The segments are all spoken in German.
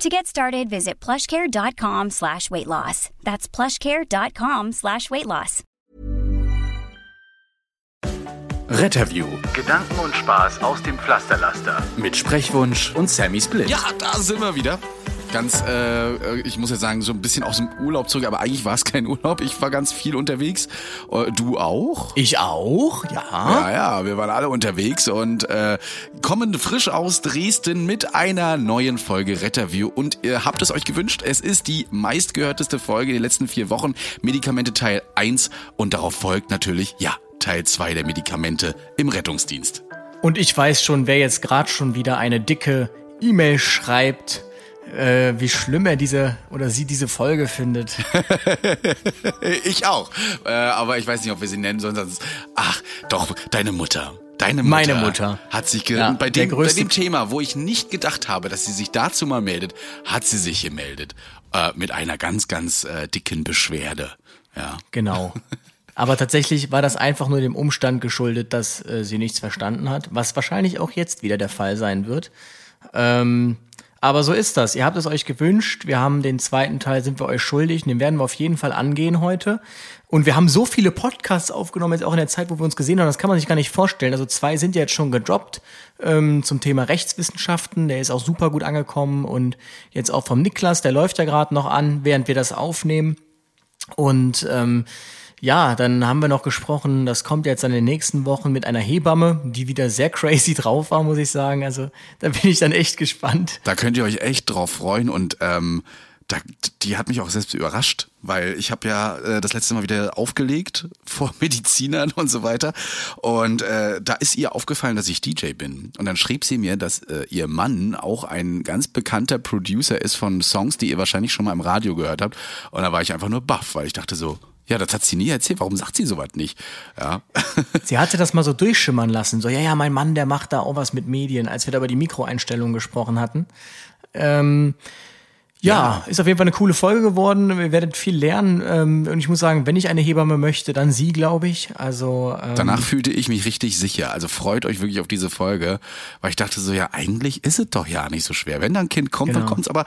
To get started, visit plushcare.com slash weight loss. That's plushcare.com slash weight loss. Retterview Gedanken und Spaß aus dem Pflasterlaster. mit Sprechwunsch und Sammy Split. Ja, da sind wir wieder. Ganz, äh, ich muss ja sagen, so ein bisschen aus dem Urlaub zurück, aber eigentlich war es kein Urlaub. Ich war ganz viel unterwegs. Äh, Du auch? Ich auch, ja. Ja, ja, wir waren alle unterwegs und äh, kommen frisch aus Dresden mit einer neuen Folge Retterview. Und ihr habt es euch gewünscht, es ist die meistgehörteste Folge der letzten vier Wochen, Medikamente Teil 1 und darauf folgt natürlich, ja, Teil 2 der Medikamente im Rettungsdienst. Und ich weiß schon, wer jetzt gerade schon wieder eine dicke E-Mail schreibt, äh, wie schlimm er diese oder sie diese Folge findet. Ich auch. Äh, aber ich weiß nicht, ob wir sie nennen sollen. Sonst, ach, doch, deine Mutter. Deine Mutter Meine Mutter. hat sich ge Ja, bei, dem, bei dem Thema, wo ich nicht gedacht habe, dass sie sich dazu mal meldet, hat sie sich gemeldet äh, mit einer ganz, ganz äh, dicken Beschwerde. Ja. Genau. Aber tatsächlich war das einfach nur dem Umstand geschuldet, dass äh, sie nichts verstanden hat, was wahrscheinlich auch jetzt wieder der Fall sein wird. Ähm, aber so ist das. Ihr habt es euch gewünscht. Wir haben den zweiten Teil, sind wir euch schuldig. Den werden wir auf jeden Fall angehen heute. Und wir haben so viele Podcasts aufgenommen, jetzt auch in der Zeit, wo wir uns gesehen haben, das kann man sich gar nicht vorstellen. Also zwei sind jetzt schon gedroppt ähm, zum Thema Rechtswissenschaften. Der ist auch super gut angekommen. Und jetzt auch vom Niklas, der läuft ja gerade noch an, während wir das aufnehmen. Und ähm, ja, dann haben wir noch gesprochen, das kommt jetzt in den nächsten Wochen mit einer Hebamme, die wieder sehr crazy drauf war, muss ich sagen. Also da bin ich dann echt gespannt. Da könnt ihr euch echt drauf freuen und ähm, da, die hat mich auch selbst überrascht, weil ich habe ja äh, das letzte Mal wieder aufgelegt vor Medizinern und so weiter und äh, da ist ihr aufgefallen, dass ich DJ bin und dann schrieb sie mir, dass äh, ihr Mann auch ein ganz bekannter Producer ist von Songs, die ihr wahrscheinlich schon mal im Radio gehört habt und da war ich einfach nur baff, weil ich dachte so, ja, das hat sie nie erzählt. Warum sagt sie sowas nicht? Ja. Sie hatte das mal so durchschimmern lassen. So, ja, ja, mein Mann, der macht da auch was mit Medien, als wir da über die Mikroeinstellungen gesprochen hatten. Ähm, ja, ist auf jeden Fall eine coole Folge geworden. Wir werdet viel lernen. Ähm, und ich muss sagen, wenn ich eine Hebamme möchte, dann sie, glaube ich. Also ähm, Danach fühlte ich mich richtig sicher. Also freut euch wirklich auf diese Folge, weil ich dachte so, ja, eigentlich ist es doch ja nicht so schwer. Wenn da ein Kind kommt, dann Genau. kommt's. Aber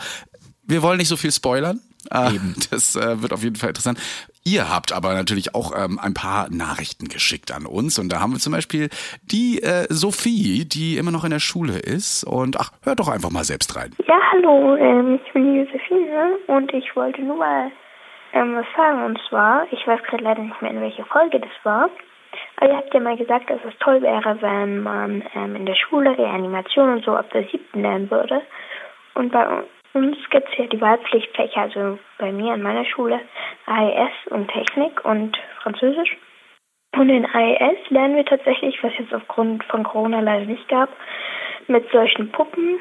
wir wollen nicht so viel spoilern. Äh, Das äh, wird auf jeden Fall interessant. Ihr habt aber natürlich auch ähm, ein paar Nachrichten geschickt an uns. Und da haben wir zum Beispiel die äh, Sophie, die immer noch in der Schule ist. Und ach, hört doch einfach mal selbst rein. Ja, hallo, ähm, ich bin die Josephine und ich wollte nur mal ähm, was sagen. Und zwar, ich weiß gerade leider nicht mehr, in welcher Folge das war, aber ihr habt ja mal gesagt, dass es toll wäre, wenn man ähm, in der Schule Reanimation und so ab der siebten lernen würde. Und bei uns gibt es ja die Wahlpflichtfächer, also bei mir an meiner Schule AES und Technik und Französisch. Und in AES lernen wir tatsächlich, was jetzt aufgrund von Corona leider nicht gab, mit solchen Puppen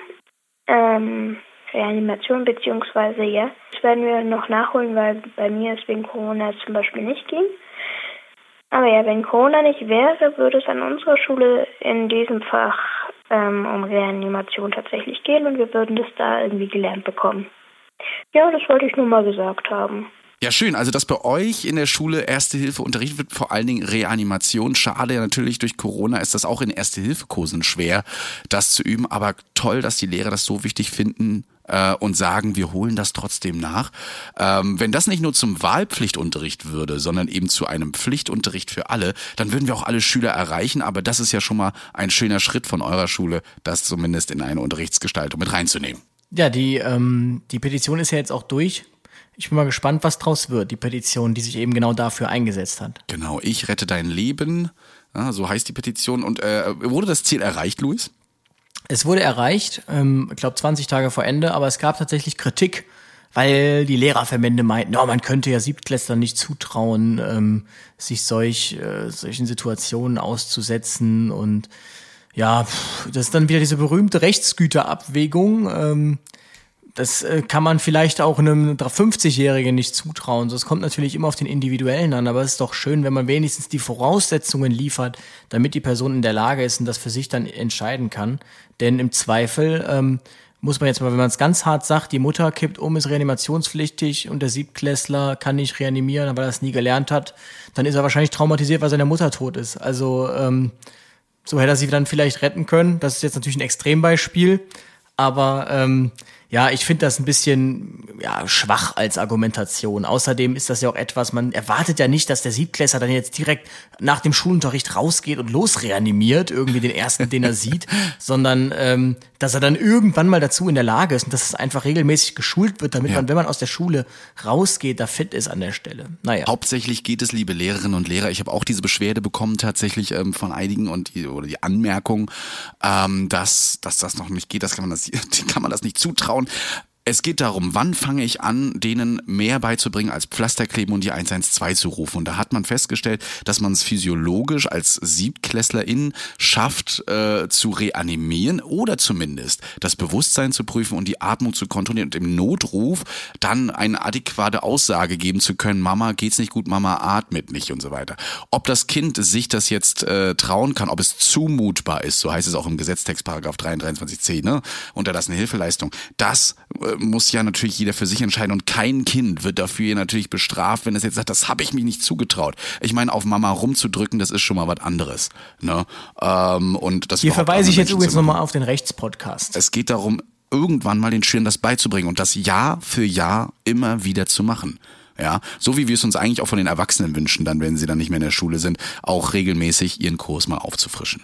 ähm, Reanimation beziehungsweise ja. Das werden wir noch nachholen, weil bei mir es wegen Corona zum Beispiel nicht ging. Aber ja, wenn Corona nicht wäre, würde es an unserer Schule in diesem Fach ähm, um Reanimation tatsächlich gehen und wir würden das da irgendwie gelernt bekommen. Ja, das wollte ich nur mal gesagt haben. Ja, schön. Also, dass bei euch in der Schule Erste Hilfe unterrichtet wird, vor allen Dingen Reanimation. Schade, natürlich durch Corona ist das auch in Erste-Hilfe-Kursen schwer, das zu üben. Aber toll, dass die Lehrer das so wichtig finden äh, und sagen, wir holen das trotzdem nach. Ähm, wenn das nicht nur zum Wahlpflichtunterricht würde, sondern eben zu einem Pflichtunterricht für alle, dann würden wir auch alle Schüler erreichen. Aber das ist ja schon mal ein schöner Schritt von eurer Schule, das zumindest in eine Unterrichtsgestaltung mit reinzunehmen. Ja, die, ähm, die Petition ist ja jetzt auch durch. Ich bin mal gespannt, was draus wird, die Petition, die sich eben genau dafür eingesetzt hat. Genau, ich rette dein Leben. Ja, so heißt die Petition. Und äh, wurde das Ziel erreicht, Luis? Es wurde erreicht, ähm, ich glaube 20 Tage vor Ende, aber es gab tatsächlich Kritik, weil die Lehrerverbände meinten, oh, man könnte ja Siebtklässlern nicht zutrauen, ähm, sich solch, äh, solchen Situationen auszusetzen und ja, pff, das ist dann wieder diese berühmte Rechtsgüterabwägung. Ähm, das äh, kann man vielleicht auch einem 50-Jährigen nicht zutrauen. Es kommt natürlich immer auf den Individuellen an, aber es ist doch schön, wenn man wenigstens die Voraussetzungen liefert, damit die Person in der Lage ist und das für sich dann entscheiden kann. Denn im Zweifel ähm, muss man jetzt mal, wenn man es ganz hart sagt, die Mutter kippt um, ist reanimationspflichtig und der Siebtklässler kann nicht reanimieren, weil er es nie gelernt hat, dann ist er wahrscheinlich traumatisiert, weil seine Mutter tot ist. Also ähm, so hätte er sie dann vielleicht retten können. Das ist jetzt natürlich ein Extrembeispiel, aber ähm, ja, ich finde das ein bisschen ja, schwach als Argumentation. Außerdem ist das ja auch etwas, man erwartet ja nicht, dass der Siebtklässler dann jetzt direkt nach dem Schulunterricht rausgeht und losreanimiert, irgendwie den ersten, den er sieht, sondern ähm, dass er dann irgendwann mal dazu in der Lage ist und dass es einfach regelmäßig geschult wird, damit ja. man, wenn man aus der Schule rausgeht, da fit ist an der Stelle. Naja. Hauptsächlich geht es, liebe Lehrerinnen und Lehrer, ich habe auch diese Beschwerde bekommen tatsächlich ähm, von einigen und die, oder die Anmerkung, ähm, dass, dass das noch nicht geht, das kann man das, kann man das nicht zutrauen. Es geht darum, wann fange ich an, denen mehr beizubringen als Pflasterkleben und die 112 zu rufen. Und da hat man festgestellt, dass man es physiologisch als Siebtklässlerin schafft, äh, zu reanimieren oder zumindest das Bewusstsein zu prüfen und die Atmung zu kontrollieren und im Notruf dann eine adäquate Aussage geben zu können, Mama geht's nicht gut, Mama atmet nicht und so weiter. Ob das Kind sich das jetzt äh, trauen kann, ob es zumutbar ist, so heißt es auch im Gesetztext Paragraph 23c, ne, unterlassene Hilfeleistung, das muss ja natürlich jeder für sich entscheiden und kein Kind wird dafür natürlich bestraft, wenn es jetzt sagt, das habe ich mich nicht zugetraut. Ich meine, auf Mama rumzudrücken, das ist schon mal was anderes. Ne? Ähm, und das Hier verweise ich jetzt übrigens nochmal auf den Rechtspodcast. Es geht darum, irgendwann mal den Schülern das beizubringen und das Jahr für Jahr immer wieder zu machen. Ja, so wie wir es uns eigentlich auch von den Erwachsenen wünschen, dann, wenn sie dann nicht mehr in der Schule sind, auch regelmäßig ihren Kurs mal aufzufrischen.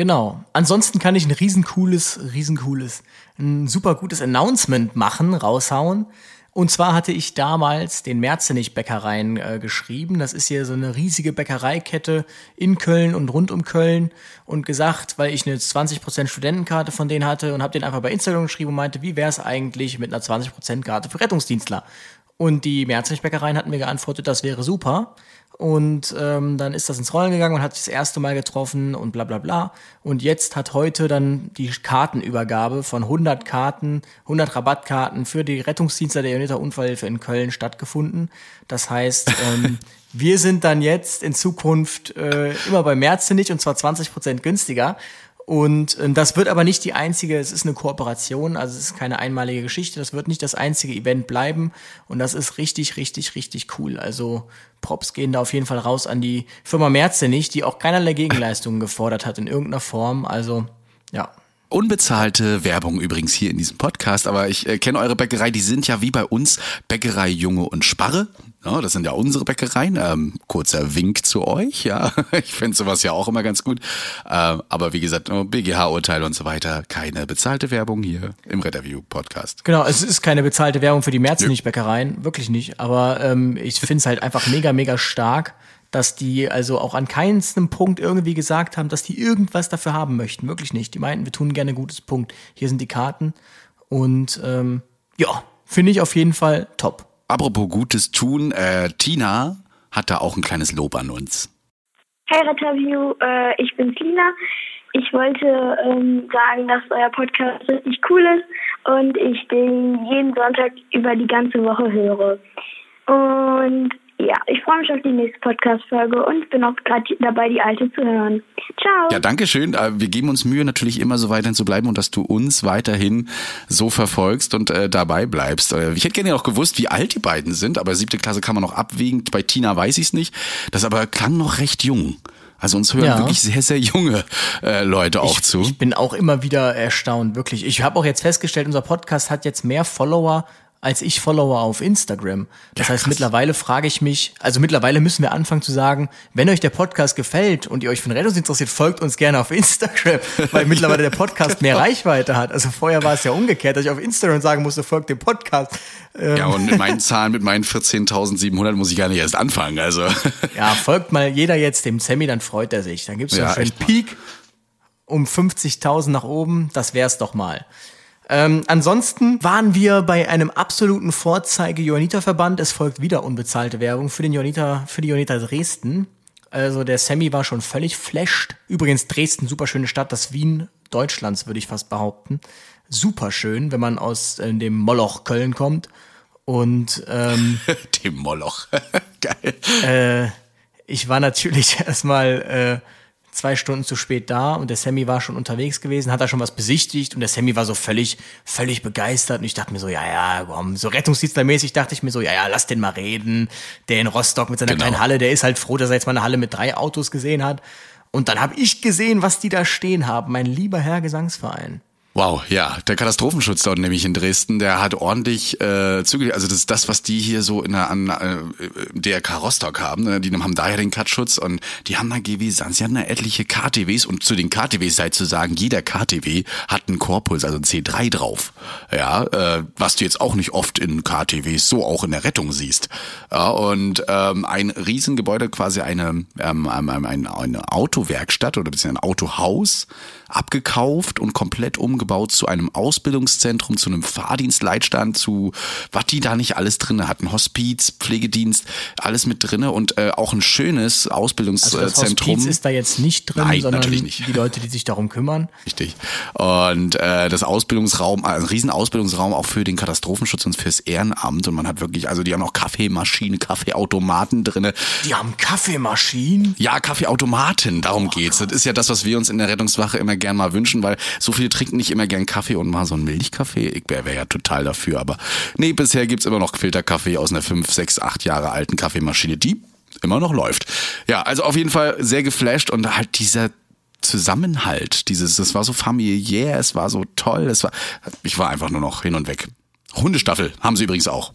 Genau. Ansonsten kann ich ein riesencooles, riesencooles, ein super gutes Announcement machen, raushauen. Und zwar hatte ich damals den Merzenich-Bäckereien äh, geschrieben. Das ist hier so eine riesige Bäckereikette in Köln und rund um Köln und gesagt, weil ich eine 20% Studentenkarte von denen hatte und habe den einfach bei Instagram geschrieben und meinte, wie wäre es eigentlich mit einer 20% Karte für Rettungsdienstler? Und die Merzenich-Bäckereien hatten mir geantwortet, das wäre super. Und ähm, dann ist das ins Rollen gegangen und hat sich das erste Mal getroffen und bla bla bla. Und jetzt hat heute dann die Kartenübergabe von 100 Karten, 100 Rabattkarten für die Rettungsdienste der Uniter Unfallhilfe in Köln stattgefunden. Das heißt, ähm, wir sind dann jetzt in Zukunft äh, immer bei Merzenich und zwar 20 Prozent günstiger. Und äh, das wird aber nicht die einzige, es ist eine Kooperation, also es ist keine einmalige Geschichte, das wird nicht das einzige Event bleiben und das ist richtig, richtig, richtig cool. Also Props gehen da auf jeden Fall raus an die Firma Merzenich, die auch keinerlei Gegenleistungen gefordert hat in irgendeiner Form. Also ja, Unbezahlte Werbung übrigens hier in diesem Podcast, aber ich äh, kenne eure Bäckerei, die sind ja wie bei uns Bäckerei Junge und Sparre. Ja, das sind ja unsere Bäckereien. Ähm, kurzer Wink zu euch, ja. Ich finde sowas ja auch immer ganz gut. Ähm, aber wie gesagt, BGH-Urteil und so weiter, keine bezahlte Werbung hier im Redderview Podcast. Genau, es ist keine bezahlte Werbung für die Merzenich-Bäckereien, wirklich nicht. Aber ähm, ich finde es halt einfach mega, mega stark dass die also auch an keinem Punkt irgendwie gesagt haben, dass die irgendwas dafür haben möchten. Wirklich nicht. Die meinten, wir tun gerne gutes Punkt. Hier sind die Karten. Und ähm, ja, finde ich auf jeden Fall top. Apropos Gutes tun, äh, Tina hat da auch ein kleines Lob an uns. Hey Retterview, äh, ich bin Tina. Ich wollte ähm, sagen, dass euer Podcast richtig cool ist und ich den jeden Sonntag über die ganze Woche höre. Und ja, ich freue mich auf die nächste Podcast-Folge und bin auch gerade dabei, die alte zu hören. Ciao. Ja, danke schön. Äh, wir geben uns Mühe, natürlich immer so weiterhin zu bleiben und dass du uns weiterhin so verfolgst und äh, dabei bleibst. Äh, ich hätte gerne auch gewusst, wie alt die beiden sind, aber siebte Klasse kann man noch abwägen. Bei Tina weiß ich es nicht. Das aber klang noch recht jung. Also uns hören ja. wirklich sehr, sehr junge äh, Leute auch ich, zu. Ich bin auch immer wieder erstaunt, wirklich. Ich habe auch jetzt festgestellt, unser Podcast hat jetzt mehr Follower als ich Follower auf Instagram. Das ja, heißt, mittlerweile frage ich mich, also mittlerweile müssen wir anfangen zu sagen, wenn euch der Podcast gefällt und ihr euch den Rettungsdienst interessiert, folgt uns gerne auf Instagram, weil mittlerweile der Podcast mehr Reichweite hat. Also vorher war es ja umgekehrt, dass ich auf Instagram sagen musste, folgt dem Podcast. Ähm. Ja, und mit meinen Zahlen, mit meinen 14.700 muss ich gar nicht erst anfangen, also. Ja, folgt mal jeder jetzt dem Sammy, dann freut er sich. Dann gibt's ja, einen Peak um 50.000 nach oben, das wär's doch mal. Ähm, ansonsten waren wir bei einem absoluten Vorzeige-Johanniter-Verband. Es folgt wieder unbezahlte Werbung für den Johanniter, für die Johanniter Dresden. Also der Sammy war schon völlig flashed. Übrigens Dresden, super schöne Stadt, das Wien Deutschlands, würde ich fast behaupten. Super schön, wenn man aus äh, dem Moloch Köln kommt. Und ähm, Dem Moloch. Geil. äh, ich war natürlich erstmal äh, zwei Stunden zu spät da und der Sammy war schon unterwegs gewesen, hat da schon was besichtigt und der Sammy war so völlig, völlig begeistert und ich dachte mir so, ja, ja, komm, so Rettungsdienstlermäßig dachte ich mir so, ja, ja, lass den mal reden. Der in Rostock mit seiner Genau. kleinen Halle, der ist halt froh, dass er jetzt mal eine Halle mit drei Autos gesehen hat. Und dann habe ich gesehen, was die da stehen haben, mein lieber Herr Gesangsverein. Wow, ja, der Katastrophenschutz dort nämlich in Dresden, der hat ordentlich äh, zugegeben, also das ist das, was die hier so in der an, äh, DRK Rostock haben, ne? die haben daher den Cut-Schutz und die haben da GW Sans, sie hatten da etliche KTWs und zu den KTWs sei zu sagen, jeder KTW hat einen Korpuls, also ein C3 drauf, ja, äh, was du jetzt auch nicht oft in KTWs so auch in der Rettung siehst, ja, und ähm, ein Riesengebäude, quasi eine, ähm, eine, eine, Autowerkstatt oder beziehungsweise ein Autohaus, abgekauft und komplett umgebaut zu einem Ausbildungszentrum, zu einem Fahrdienstleitstand, zu was die da nicht alles drinne hatten. Hospiz, Pflegedienst, alles mit drinne und äh, auch ein schönes Also das Ausbildungszentrum. Hospiz ist da jetzt nicht drin, Nein, sondern natürlich nicht. die Leute, die sich darum kümmern. Richtig. Und äh, das Ausbildungsraum, ein riesen Ausbildungsraum auch für den Katastrophenschutz und fürs Ehrenamt. Und man hat wirklich, also die haben auch Kaffeemaschine, Kaffeeautomaten drinne. Die haben Kaffeemaschinen. Ja, Kaffeeautomaten, darum geht's. Das ist ja das, was wir uns in der Rettungswache immer gern mal wünschen, weil so viele trinken nicht immer gern Kaffee und mal so einen Milchkaffee. Ich wäre wär ja total dafür, aber nee, bisher gibt's immer noch Filterkaffee aus einer 5, 6, 8 Jahre alten Kaffeemaschine, die immer noch läuft. Ja, also auf jeden Fall sehr geflasht und halt dieser Zusammenhalt, dieses, das war so familiär, es war so toll, es war, ich war einfach nur noch hin und weg. Hundestaffel haben sie übrigens auch.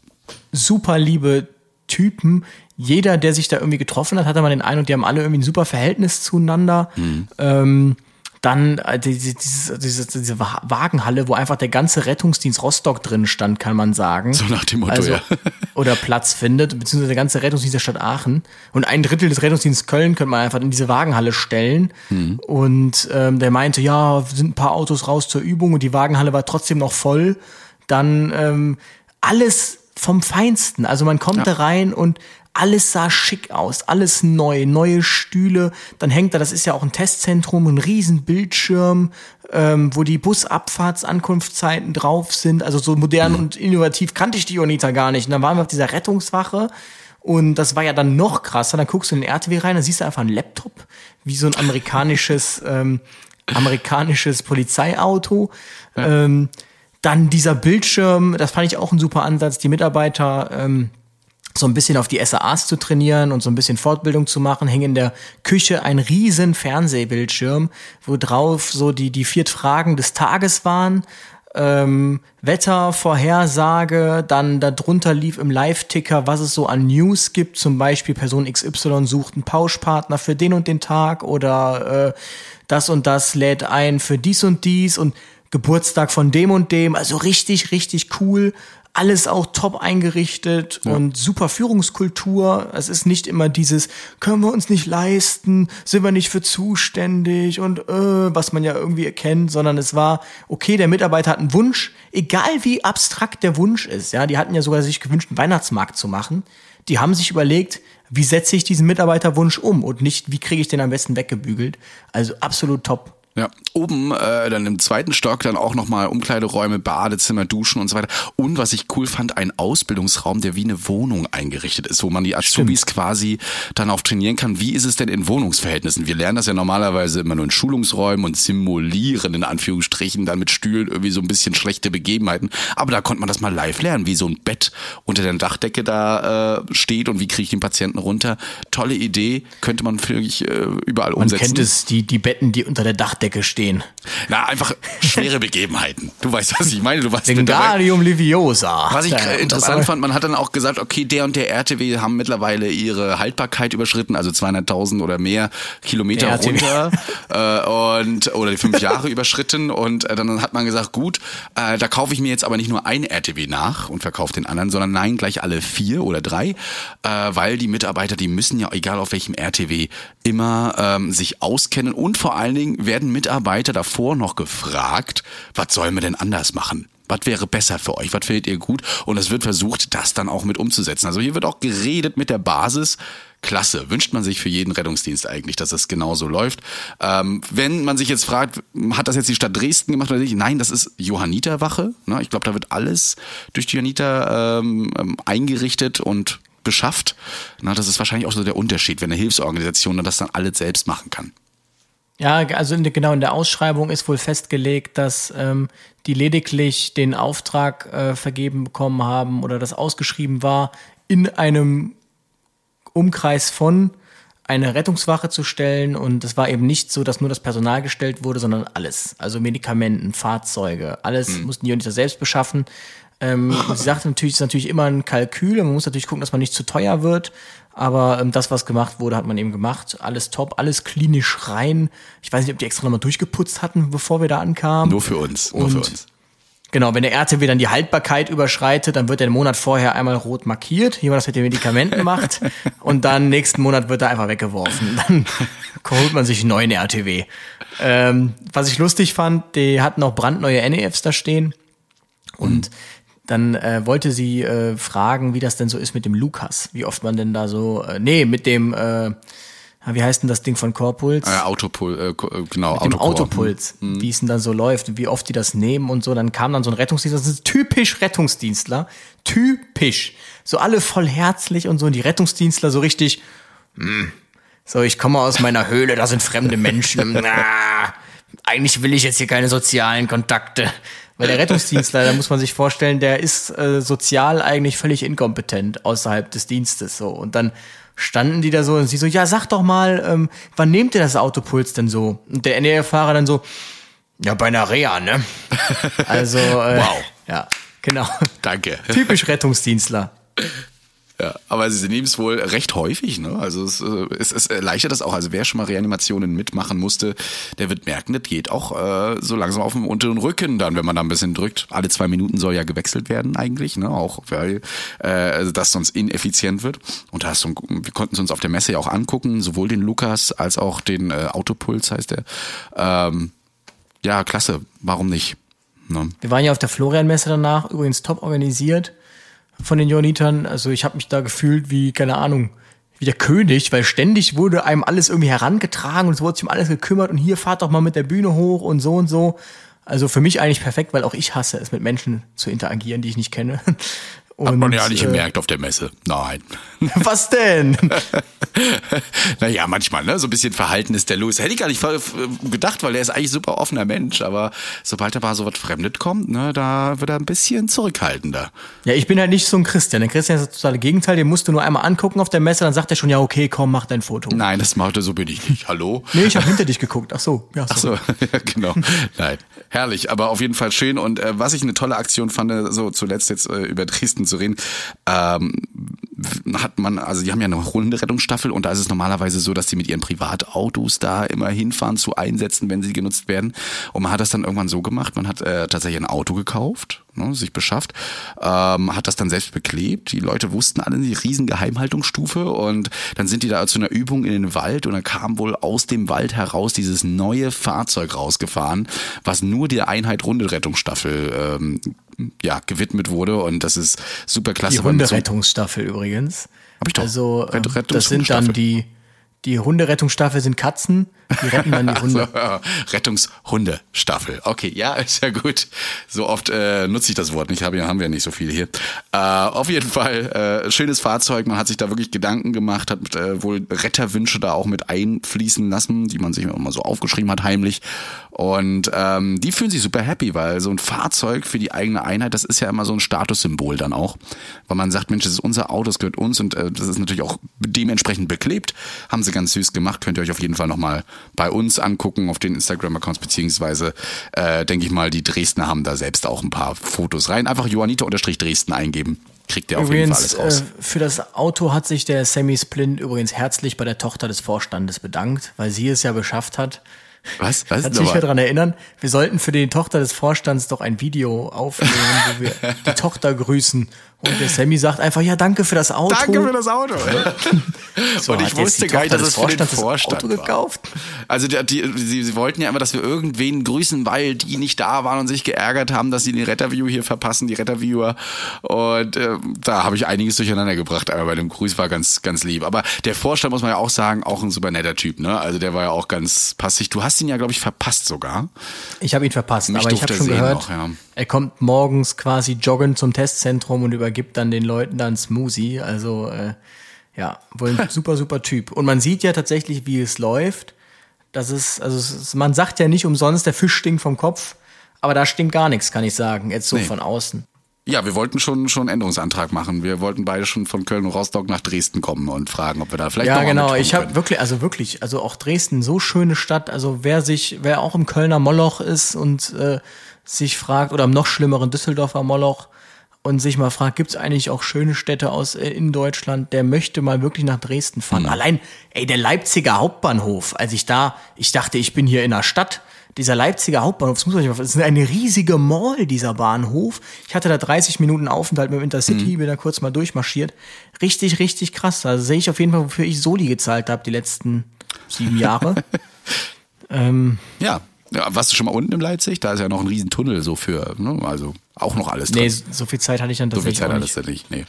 super liebe Typen. Jeder, der sich da irgendwie getroffen hat, hatte mal den einen und die haben alle irgendwie ein super Verhältnis zueinander. Ähm, dann äh, diese, diese, diese, diese Wa- Wagenhalle, wo einfach der ganze Rettungsdienst Rostock drin stand, kann man sagen. So nach dem Motto, also, ja. Oder Platz findet, beziehungsweise der ganze Rettungsdienst der Stadt Aachen. Und ein Drittel des Rettungsdienstes Köln könnte man einfach in diese Wagenhalle stellen. Mhm. Und ähm, der meinte, ja, sind ein paar Autos raus zur Übung und die Wagenhalle war trotzdem noch voll. Dann ähm, alles vom Feinsten. Also man kommt da rein und alles sah schick aus, alles neu, neue Stühle. Dann hängt da, das ist ja auch ein Testzentrum, ein riesen Bildschirm, ähm, wo die Busabfahrtsankunftszeiten drauf sind. Also so modern und innovativ kannte ich die Jonita gar nicht. Und dann waren wir auf dieser Rettungswache und das war ja dann noch krasser. Dann guckst du in den RTW rein, dann siehst du einfach einen Laptop, wie so ein amerikanisches, ähm, amerikanisches Polizeiauto. Ähm, dann dieser Bildschirm, das fand ich auch ein super Ansatz, die Mitarbeiter ähm, so ein bisschen auf die SAAs zu trainieren und so ein bisschen Fortbildung zu machen, hing in der Küche ein riesen Fernsehbildschirm, wo drauf so die, die vier Fragen des Tages waren. Ähm, Wetter, Vorhersage, dann darunter lief im Live-Ticker, was es so an News gibt, zum Beispiel Person XY sucht einen Pauschpartner für den und den Tag oder äh, das und das lädt ein für dies und dies und Geburtstag von dem und dem, also richtig, richtig cool. Alles auch top eingerichtet und super Führungskultur. Es ist nicht immer dieses, können wir uns nicht leisten, sind wir nicht für zuständig und äh, was man ja irgendwie erkennt, sondern es war, okay, der Mitarbeiter hat einen Wunsch, egal wie abstrakt der Wunsch ist. Ja, die hatten ja sogar sich gewünscht, einen Weihnachtsmarkt zu machen. Die haben sich überlegt, wie setze ich diesen Mitarbeiterwunsch um und nicht, wie kriege ich den am besten weggebügelt. Also absolut top. Ja, oben äh, dann im zweiten Stock dann auch nochmal Umkleideräume, Badezimmer, Duschen und so weiter. Und was ich cool fand, ein Ausbildungsraum, der wie eine Wohnung eingerichtet ist, wo man die Azubis quasi dann auch trainieren kann. Wie ist es denn in Wohnungsverhältnissen? Wir lernen das ja normalerweise immer nur in Schulungsräumen und simulieren in Anführungsstrichen dann mit Stühlen irgendwie so ein bisschen schlechte Begebenheiten. Aber da konnte man das mal live lernen, wie so ein Bett unter der Dachdecke da äh, steht und wie kriege ich den Patienten runter. Tolle Idee, könnte man vielleicht äh, überall Man umsetzen. kennt es, die, die Betten, die unter der Dachdecke stehen. Na, einfach schwere Begebenheiten. Du weißt, was ich meine. Du warst. Wingardium Leviosa. Was ich äh, interessant fand, man hat dann auch gesagt, okay, der und der RTW haben mittlerweile ihre Haltbarkeit überschritten, also 200.000 oder mehr Kilometer RTW. runter äh, und oder die fünf Jahre überschritten und äh, dann hat man gesagt, gut, äh, da kaufe ich mir jetzt aber nicht nur ein RTW nach und verkaufe den anderen, sondern nein, gleich alle vier oder drei, äh, weil die Mitarbeiter, die müssen ja, egal auf welchem RTW, immer ähm, sich auskennen und vor allen Dingen werden Mitarbeiter davor noch gefragt, was sollen wir denn anders machen? Was wäre besser für euch? Was findet ihr gut? Und es wird versucht, das dann auch mit umzusetzen. Also hier wird auch geredet mit der Basis. Klasse. Wünscht man sich für jeden Rettungsdienst eigentlich, dass das genauso läuft. Ähm, wenn man sich jetzt fragt, hat das jetzt die Stadt Dresden gemacht oder nicht? Nein, das ist Johanniterwache. Ne? Ich glaube, da wird alles durch die Johanniter ähm, ähm, eingerichtet und beschafft. Na, das ist wahrscheinlich auch so der Unterschied, wenn eine Hilfsorganisation das dann alles selbst machen kann. Ja, also in, genau in der Ausschreibung ist wohl festgelegt, dass ähm, die lediglich den Auftrag äh, vergeben bekommen haben oder das ausgeschrieben war, in einem Umkreis von eine Rettungswache zu stellen und es war eben nicht so, dass nur das Personal gestellt wurde, sondern alles. Also Medikamenten, Fahrzeuge, alles mhm. mussten die Uniter selbst beschaffen. Ähm, sie sagte natürlich, es ist natürlich immer ein Kalkül, man muss natürlich gucken, dass man nicht zu teuer wird. Aber ähm, das, was gemacht wurde, hat man eben gemacht. Alles top, alles klinisch rein. Ich weiß nicht, ob die extra nochmal durchgeputzt hatten, bevor wir da ankamen. Nur für uns. Nur Und für uns. Genau, wenn der RTW dann die Haltbarkeit überschreitet, dann wird er den Monat vorher einmal rot markiert, wie man das mit den Medikamenten macht. Und dann nächsten Monat wird er einfach weggeworfen. Dann holt man sich einen neuen RTW. Ähm, was ich lustig fand, die hatten auch brandneue NEFs da stehen. Und mhm dann äh, wollte sie äh, fragen, wie das denn so ist mit dem Lukas. Wie oft man denn da so, äh, nee, mit dem, äh, wie heißt denn das Ding von Corpuls? Äh, Autopul, äh, äh genau, mit dem Autopuls, mhm. wie es denn dann so läuft, wie oft die das nehmen und so. Dann kam dann so ein Rettungsdienstler, das ist typisch Rettungsdienstler, typisch. So alle voll herzlich und so und die Rettungsdienstler so richtig, mh, hm, so ich komme aus meiner Höhle, da sind fremde Menschen. Na, eigentlich will ich jetzt hier keine sozialen Kontakte. Weil der Rettungsdienstler, da muss man sich vorstellen, der ist äh, sozial eigentlich völlig inkompetent außerhalb des Dienstes so. Und dann standen die da so und sie so, ja, sag doch mal, ähm, wann nehmt ihr das Autopuls denn so? Und der NR-Fahrer dann so, ja, bei einer Reha, ne? Also, äh, wow. Ja, genau. Danke. Typisch Rettungsdienstler. Ja, aber sie nehmen es wohl recht häufig, ne? Also es, äh, es, es erleichtert das auch. Also wer schon mal Reanimationen mitmachen musste, der wird merken, das geht auch äh, so langsam auf dem unteren Rücken dann, wenn man da ein bisschen drückt. Alle zwei Minuten soll ja gewechselt werden eigentlich, ne? Auch weil äh, das sonst ineffizient wird. Und da hast du, wir konnten es uns auf der Messe ja auch angucken, sowohl den Lukas als auch den äh, Autopuls heißt der. Ähm, ja, klasse. Warum nicht? Ne? Wir waren ja auf der Florian-Messe danach, übrigens top organisiert von den Johannitern. Also ich habe mich da gefühlt wie, keine Ahnung, wie der König, weil ständig wurde einem alles irgendwie herangetragen und es wurde sich um alles gekümmert und hier fahrt doch mal mit der Bühne hoch und so und so. Also für mich eigentlich perfekt, weil auch ich hasse es, mit Menschen zu interagieren, die ich nicht kenne. Und, Hat man ja nicht äh, gemerkt auf der Messe. Nein. Was denn? naja, manchmal, ne? So ein bisschen Verhalten ist der Louis. Hätte ich gar nicht gedacht, weil er ist eigentlich super offener Mensch. Aber sobald er mal so was Fremdes kommt, ne, da wird er ein bisschen zurückhaltender. Ja, ich bin halt nicht so ein Christian. Der Christian ist das totale Gegenteil. Den musst du nur einmal angucken auf der Messe, dann sagt er schon, ja, okay, komm, mach dein Foto. Nein, das macht er, so bin ich nicht. Hallo? nee, ich habe hinter dich geguckt. Ach so. Ja, so. Ach so, ja, genau. Nein. Herrlich, aber auf jeden Fall schön. Und äh, was ich eine tolle Aktion fand, so zuletzt jetzt äh, über Dresden zu reden, ähm, hat man, also die haben ja eine Hunderettungsstaffel und da ist es normalerweise so, dass die mit ihren Privatautos da immer hinfahren zu Einsätzen, wenn sie genutzt werden. Und man hat das dann irgendwann so gemacht, man hat äh, tatsächlich ein Auto gekauft, ne, sich beschafft, ähm, hat das dann selbst beklebt. Die Leute wussten alle die riesen Geheimhaltungsstufe und dann sind die da zu einer Übung in den Wald und dann kam wohl aus dem Wald heraus dieses neue Fahrzeug rausgefahren, was nur der Einheit Hunderettungsstaffel ähm, ja, gewidmet wurde und das ist super klasse. Die Hunderettungsstaffel übrigens. Hab ich doch. Also Rett das sind dann die die Hunderettungsstaffel sind Katzen, die retten dann die Hunde. Rettungshundestaffel. Okay, ja, ist ja gut. So oft äh, nutze ich das Wort nicht, haben, haben wir nicht so viele hier. Äh, auf jeden Fall äh, schönes Fahrzeug. Man hat sich da wirklich Gedanken gemacht, hat äh, wohl Retterwünsche da auch mit einfließen lassen, die man sich immer so aufgeschrieben hat, heimlich. Und ähm, die fühlen sich super happy, weil so ein Fahrzeug für die eigene Einheit, das ist ja immer so ein Statussymbol dann auch. Weil man sagt, Mensch, das ist unser Auto, das gehört uns und äh, das ist natürlich auch dementsprechend beklebt. Haben sie ganz süß gemacht. Könnt ihr euch auf jeden Fall nochmal bei uns angucken auf den Instagram-Accounts, beziehungsweise äh, denke ich mal, die Dresdner haben da selbst auch ein paar Fotos rein. Einfach Johannita-Dresden eingeben. Kriegt ihr auf jeden Fall alles raus. Äh, für das Auto hat sich der Sammy Splint übrigens herzlich bei der Tochter des Vorstandes bedankt, weil sie es ja beschafft hat. Was? Was? Kannst du dich daran erinnern? Wir sollten für die Tochter des Vorstands doch ein Video aufnehmen, wo wir die Tochter grüßen. Und der Sammy sagt einfach, ja, danke für das Auto. Danke für das Auto. So, und ich wusste gar nicht, dass es für den Vorstand Auto war. gekauft. Also die, die, sie, sie wollten ja immer, dass wir irgendwen grüßen, weil die nicht da waren und sich geärgert haben, dass sie den Retterview hier verpassen, die Retterviewer. Und äh, da habe ich einiges durcheinander gebracht, aber bei dem Gruß war ganz, ganz lieb. Aber der Vorstand, muss man ja auch sagen, auch ein super netter Typ. Ne? Also der war ja auch ganz passig. Du hast ihn ja, glaube ich, verpasst sogar. Ich habe ihn verpasst, Mich aber ich habe schon gehört, noch, ja. er kommt morgens quasi joggen zum Testzentrum und übergibt dann den Leuten dann Smoothie. Also äh, ja, wohl ein super, super Typ. Und man sieht ja tatsächlich, wie es läuft. Das ist, also es man sagt ja nicht umsonst, der Fisch stinkt vom Kopf, aber da stinkt gar nichts, kann ich sagen, jetzt so Nee. von außen. Ja, wir wollten schon schon einen Änderungsantrag machen. Wir wollten beide schon von Köln und Rostock nach Dresden kommen und fragen, ob wir da vielleicht noch Ja, genau. Ich habe wirklich, also wirklich, also auch Dresden, so schöne Stadt. Also wer sich, wer auch im Kölner Moloch ist und äh, sich fragt, oder im noch schlimmeren Düsseldorfer Moloch und sich mal fragt, gibt's eigentlich auch schöne Städte aus äh, in Deutschland, der möchte mal wirklich nach Dresden fahren. Mhm. Allein, ey, der Leipziger Hauptbahnhof, als ich da, ich dachte, ich bin hier in der Stadt. Dieser Leipziger Hauptbahnhof, das muss man das ist eine riesige Mall, dieser Bahnhof. Ich hatte da 30 Minuten Aufenthalt mit dem Intercity, Mhm. bin da kurz mal durchmarschiert. Richtig, richtig krass. Also sehe ich auf jeden Fall, wofür ich Soli gezahlt habe die letzten sieben Jahre. ähm, Ja. Ja. Warst du schon mal unten im Leipzig? Da ist ja noch ein Riesentunnel so für, ne? also auch noch alles drin. nee, so viel Zeit hatte ich dann So viel tatsächlich Zeit auch hat nicht. es ja nicht. Nee.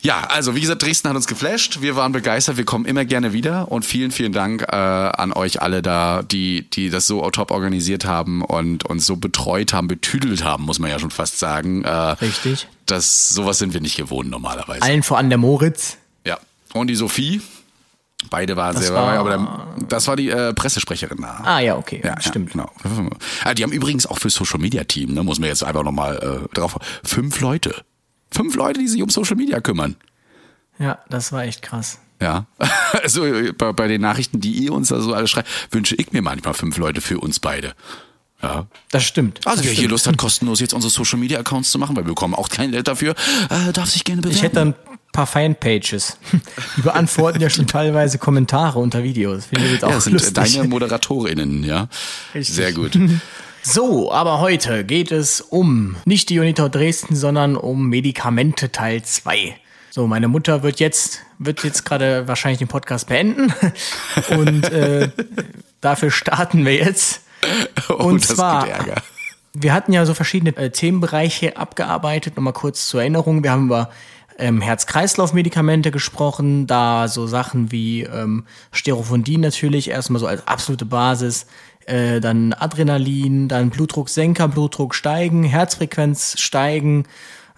Ja, also wie gesagt, Dresden hat uns geflasht. Wir waren begeistert. Wir kommen immer gerne wieder und vielen, vielen Dank äh, an euch alle da, die, die das so top organisiert haben und uns so betreut haben, betüdelt haben, muss man ja schon fast sagen. Äh, Richtig. Das sowas sind wir nicht gewohnt normalerweise. Allen voran der Moritz. Ja. Und die Sophie. Beide waren Das sehr, war- aber der, das war die äh, Pressesprecherin da. Ah ja, okay, Ja, stimmt. Ja, genau. Ah, die haben übrigens auch für Social Media Team, ne, muss man jetzt einfach nochmal äh, drauf. Fünf Leute. Fünf Leute, die sich um Social Media kümmern. Ja, das war echt krass. Ja. Also äh, bei, bei den Nachrichten, die ihr uns da so alle schreibt, wünsche ich mir manchmal fünf Leute für uns beide. Ja. Das stimmt. Also das wer hier stimmt. Lust hat, kostenlos jetzt unsere Social Media Accounts zu machen, weil wir bekommen auch kein Geld dafür, äh, darf sich gerne bewerben. Ich hätte ein paar Fanpages. Die beantworten ja schon teilweise Kommentare unter Videos. Finde ich jetzt auch ja, das sind lustig. deine Moderatorinnen, ja. Richtig. Sehr gut. So, aber heute geht es um nicht die Unitor Dresden, sondern um Medikamente Teil 2. So, meine Mutter wird jetzt, wird jetzt gerade wahrscheinlich den Podcast beenden. Und äh, dafür starten wir jetzt. Oh, Und zwar, wir hatten ja so verschiedene äh, Themenbereiche abgearbeitet. Nochmal kurz zur Erinnerung. Wir haben über ähm, Herz-Kreislauf-Medikamente gesprochen, da so Sachen wie ähm, Sterophondin natürlich erstmal so als absolute Basis, äh, dann Adrenalin, dann Blutdrucksenker, Blutdruck steigen, Herzfrequenz steigen,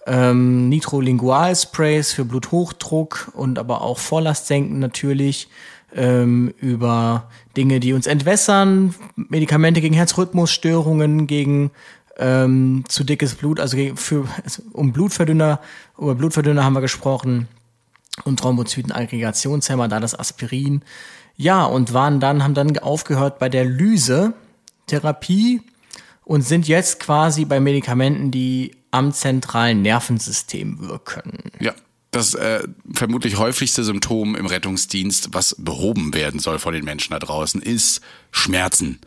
ähm, Nitrolingualsprays für Bluthochdruck und aber auch Vorlast senken natürlich, ähm, über Dinge, die uns entwässern, Medikamente gegen Herzrhythmusstörungen, gegen ähm, zu dickes Blut, also für, also um Blutverdünner, über Blutverdünner haben wir gesprochen und Thrombozytenaggregationshemmer, da das Aspirin. Ja, und waren dann, haben dann aufgehört bei der Lyse-Therapie und sind jetzt quasi bei Medikamenten, die am zentralen Nervensystem wirken. Ja. Das äh, vermutlich häufigste Symptom im Rettungsdienst, was behoben werden soll von den Menschen da draußen, ist Schmerzen.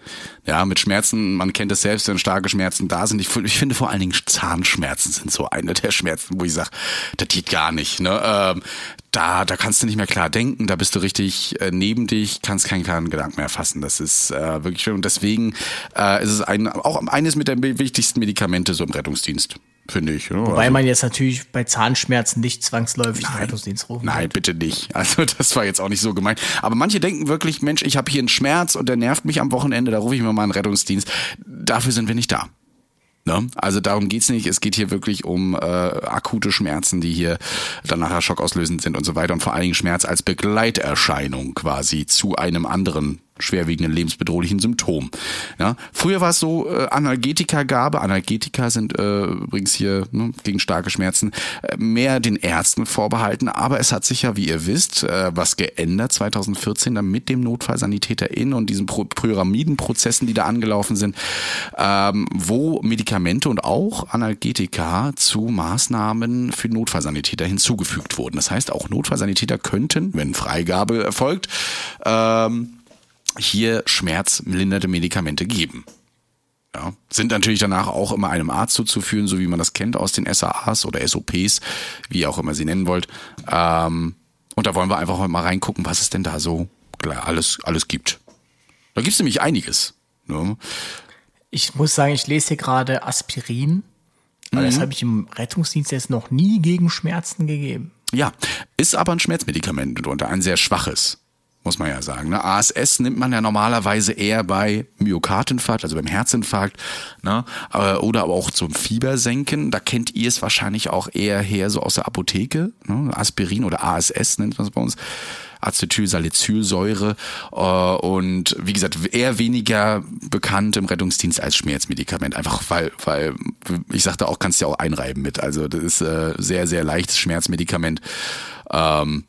Ja, mit Schmerzen, man kennt es selbst, wenn starke Schmerzen da sind. Ich, ich finde vor allen Dingen Zahnschmerzen sind so eine der Schmerzen, wo ich sage, das geht gar nicht. Ne? Ähm, da, da kannst du nicht mehr klar denken, da bist du richtig äh, neben dich, kannst keinen klaren Gedanken mehr fassen. Das ist äh, wirklich schön. Und deswegen äh, ist es ein, auch eines mit der wichtigsten Medikamente so im Rettungsdienst, finde ich. ne? Wobei Also- man jetzt natürlich bei Zahnschmerzen nicht zwangsläufig den Rettungsdienst rufen Nein, bitte nicht. Also das war jetzt auch nicht so gemeint. Aber manche denken wirklich, Mensch, ich habe hier einen Schmerz und der nervt mich am Wochenende, da rufe ich mir mal einen Rettungsdienst. Dafür sind wir nicht da. Ne? Also darum geht's nicht. Es geht hier wirklich um äh, akute Schmerzen, die hier dann nachher schockauslösend sind und so weiter. Und vor allen Dingen Schmerz als Begleiterscheinung quasi zu einem anderen schwerwiegenden lebensbedrohlichen Symptom. Ja? Früher war es so, äh, Analgetika-Gabe, Analgetika sind äh, übrigens hier ne, gegen starke Schmerzen, äh, mehr den Ärzten vorbehalten, aber es hat sich ja, wie ihr wisst, äh, was geändert 2014 dann mit dem NotfallsanitäterInnen und diesen Pro Pyramidenprozessen, die da angelaufen sind, ähm, wo Medikamente und auch Analgetika zu Maßnahmen für Notfallsanitäter hinzugefügt wurden. Das heißt, auch Notfallsanitäter könnten, wenn Freigabe erfolgt, ähm, hier schmerzmildernde Medikamente geben. Ja, sind natürlich danach auch immer einem Arzt zuzuführen, so wie man das kennt aus den SAAs oder SOPs, wie auch immer sie nennen wollt. Ähm, und da wollen wir einfach mal reingucken, was es denn da so alles, alles gibt. Da gibt es nämlich einiges. Ne? Ich muss sagen, ich lese hier gerade Aspirin. Mhm. Das habe ich im Rettungsdienst jetzt noch nie gegen Schmerzen gegeben. Ja, ist aber ein Schmerzmedikament und ein sehr schwaches muss man ja sagen. Ne? ASS nimmt man ja normalerweise eher bei Myokardinfarkt, also beim Herzinfarkt, ne? oder aber auch zum Fiebersenken. Da kennt ihr es wahrscheinlich auch eher her so aus der Apotheke. Ne? Aspirin oder ASS nennt man es bei uns. Acetylsalicylsäure äh, und wie gesagt eher weniger bekannt im Rettungsdienst als Schmerzmedikament einfach weil weil ich sagte auch kannst du ja auch einreiben mit also das ist äh, sehr sehr leichtes Schmerzmedikament ähm,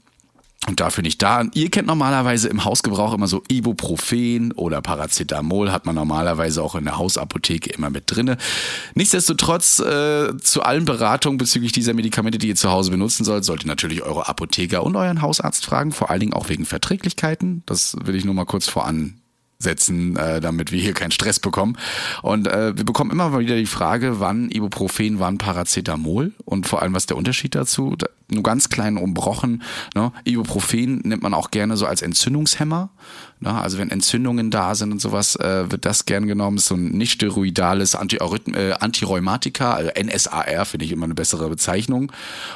und dafür nicht da. Ihr kennt normalerweise im Hausgebrauch immer so Ibuprofen oder Paracetamol, hat man normalerweise auch in der Hausapotheke immer mit drinne. Nichtsdestotrotz, äh, zu allen Beratungen bezüglich dieser Medikamente, die ihr zu Hause benutzen sollt, solltet ihr natürlich eure Apotheker und euren Hausarzt fragen, vor allen Dingen auch wegen Verträglichkeiten. Das will ich nur mal kurz voran setzen, äh, damit wir hier keinen Stress bekommen. Und äh, wir bekommen immer mal wieder die Frage, wann Ibuprofen, wann Paracetamol und vor allem, was der Unterschied dazu? Da, nur ganz klein umbrochen. Ne? Ibuprofen nimmt man auch gerne so als Entzündungshemmer. Ne? Also wenn Entzündungen da sind und sowas, äh, wird das gern genommen. So ein nicht steroidales Antirhythm äh, Antirheumatika, also NSAR finde ich immer eine bessere Bezeichnung.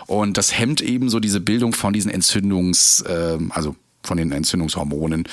Und das hemmt eben so diese Bildung von diesen Entzündungs, äh, also von den Entzündungshormonen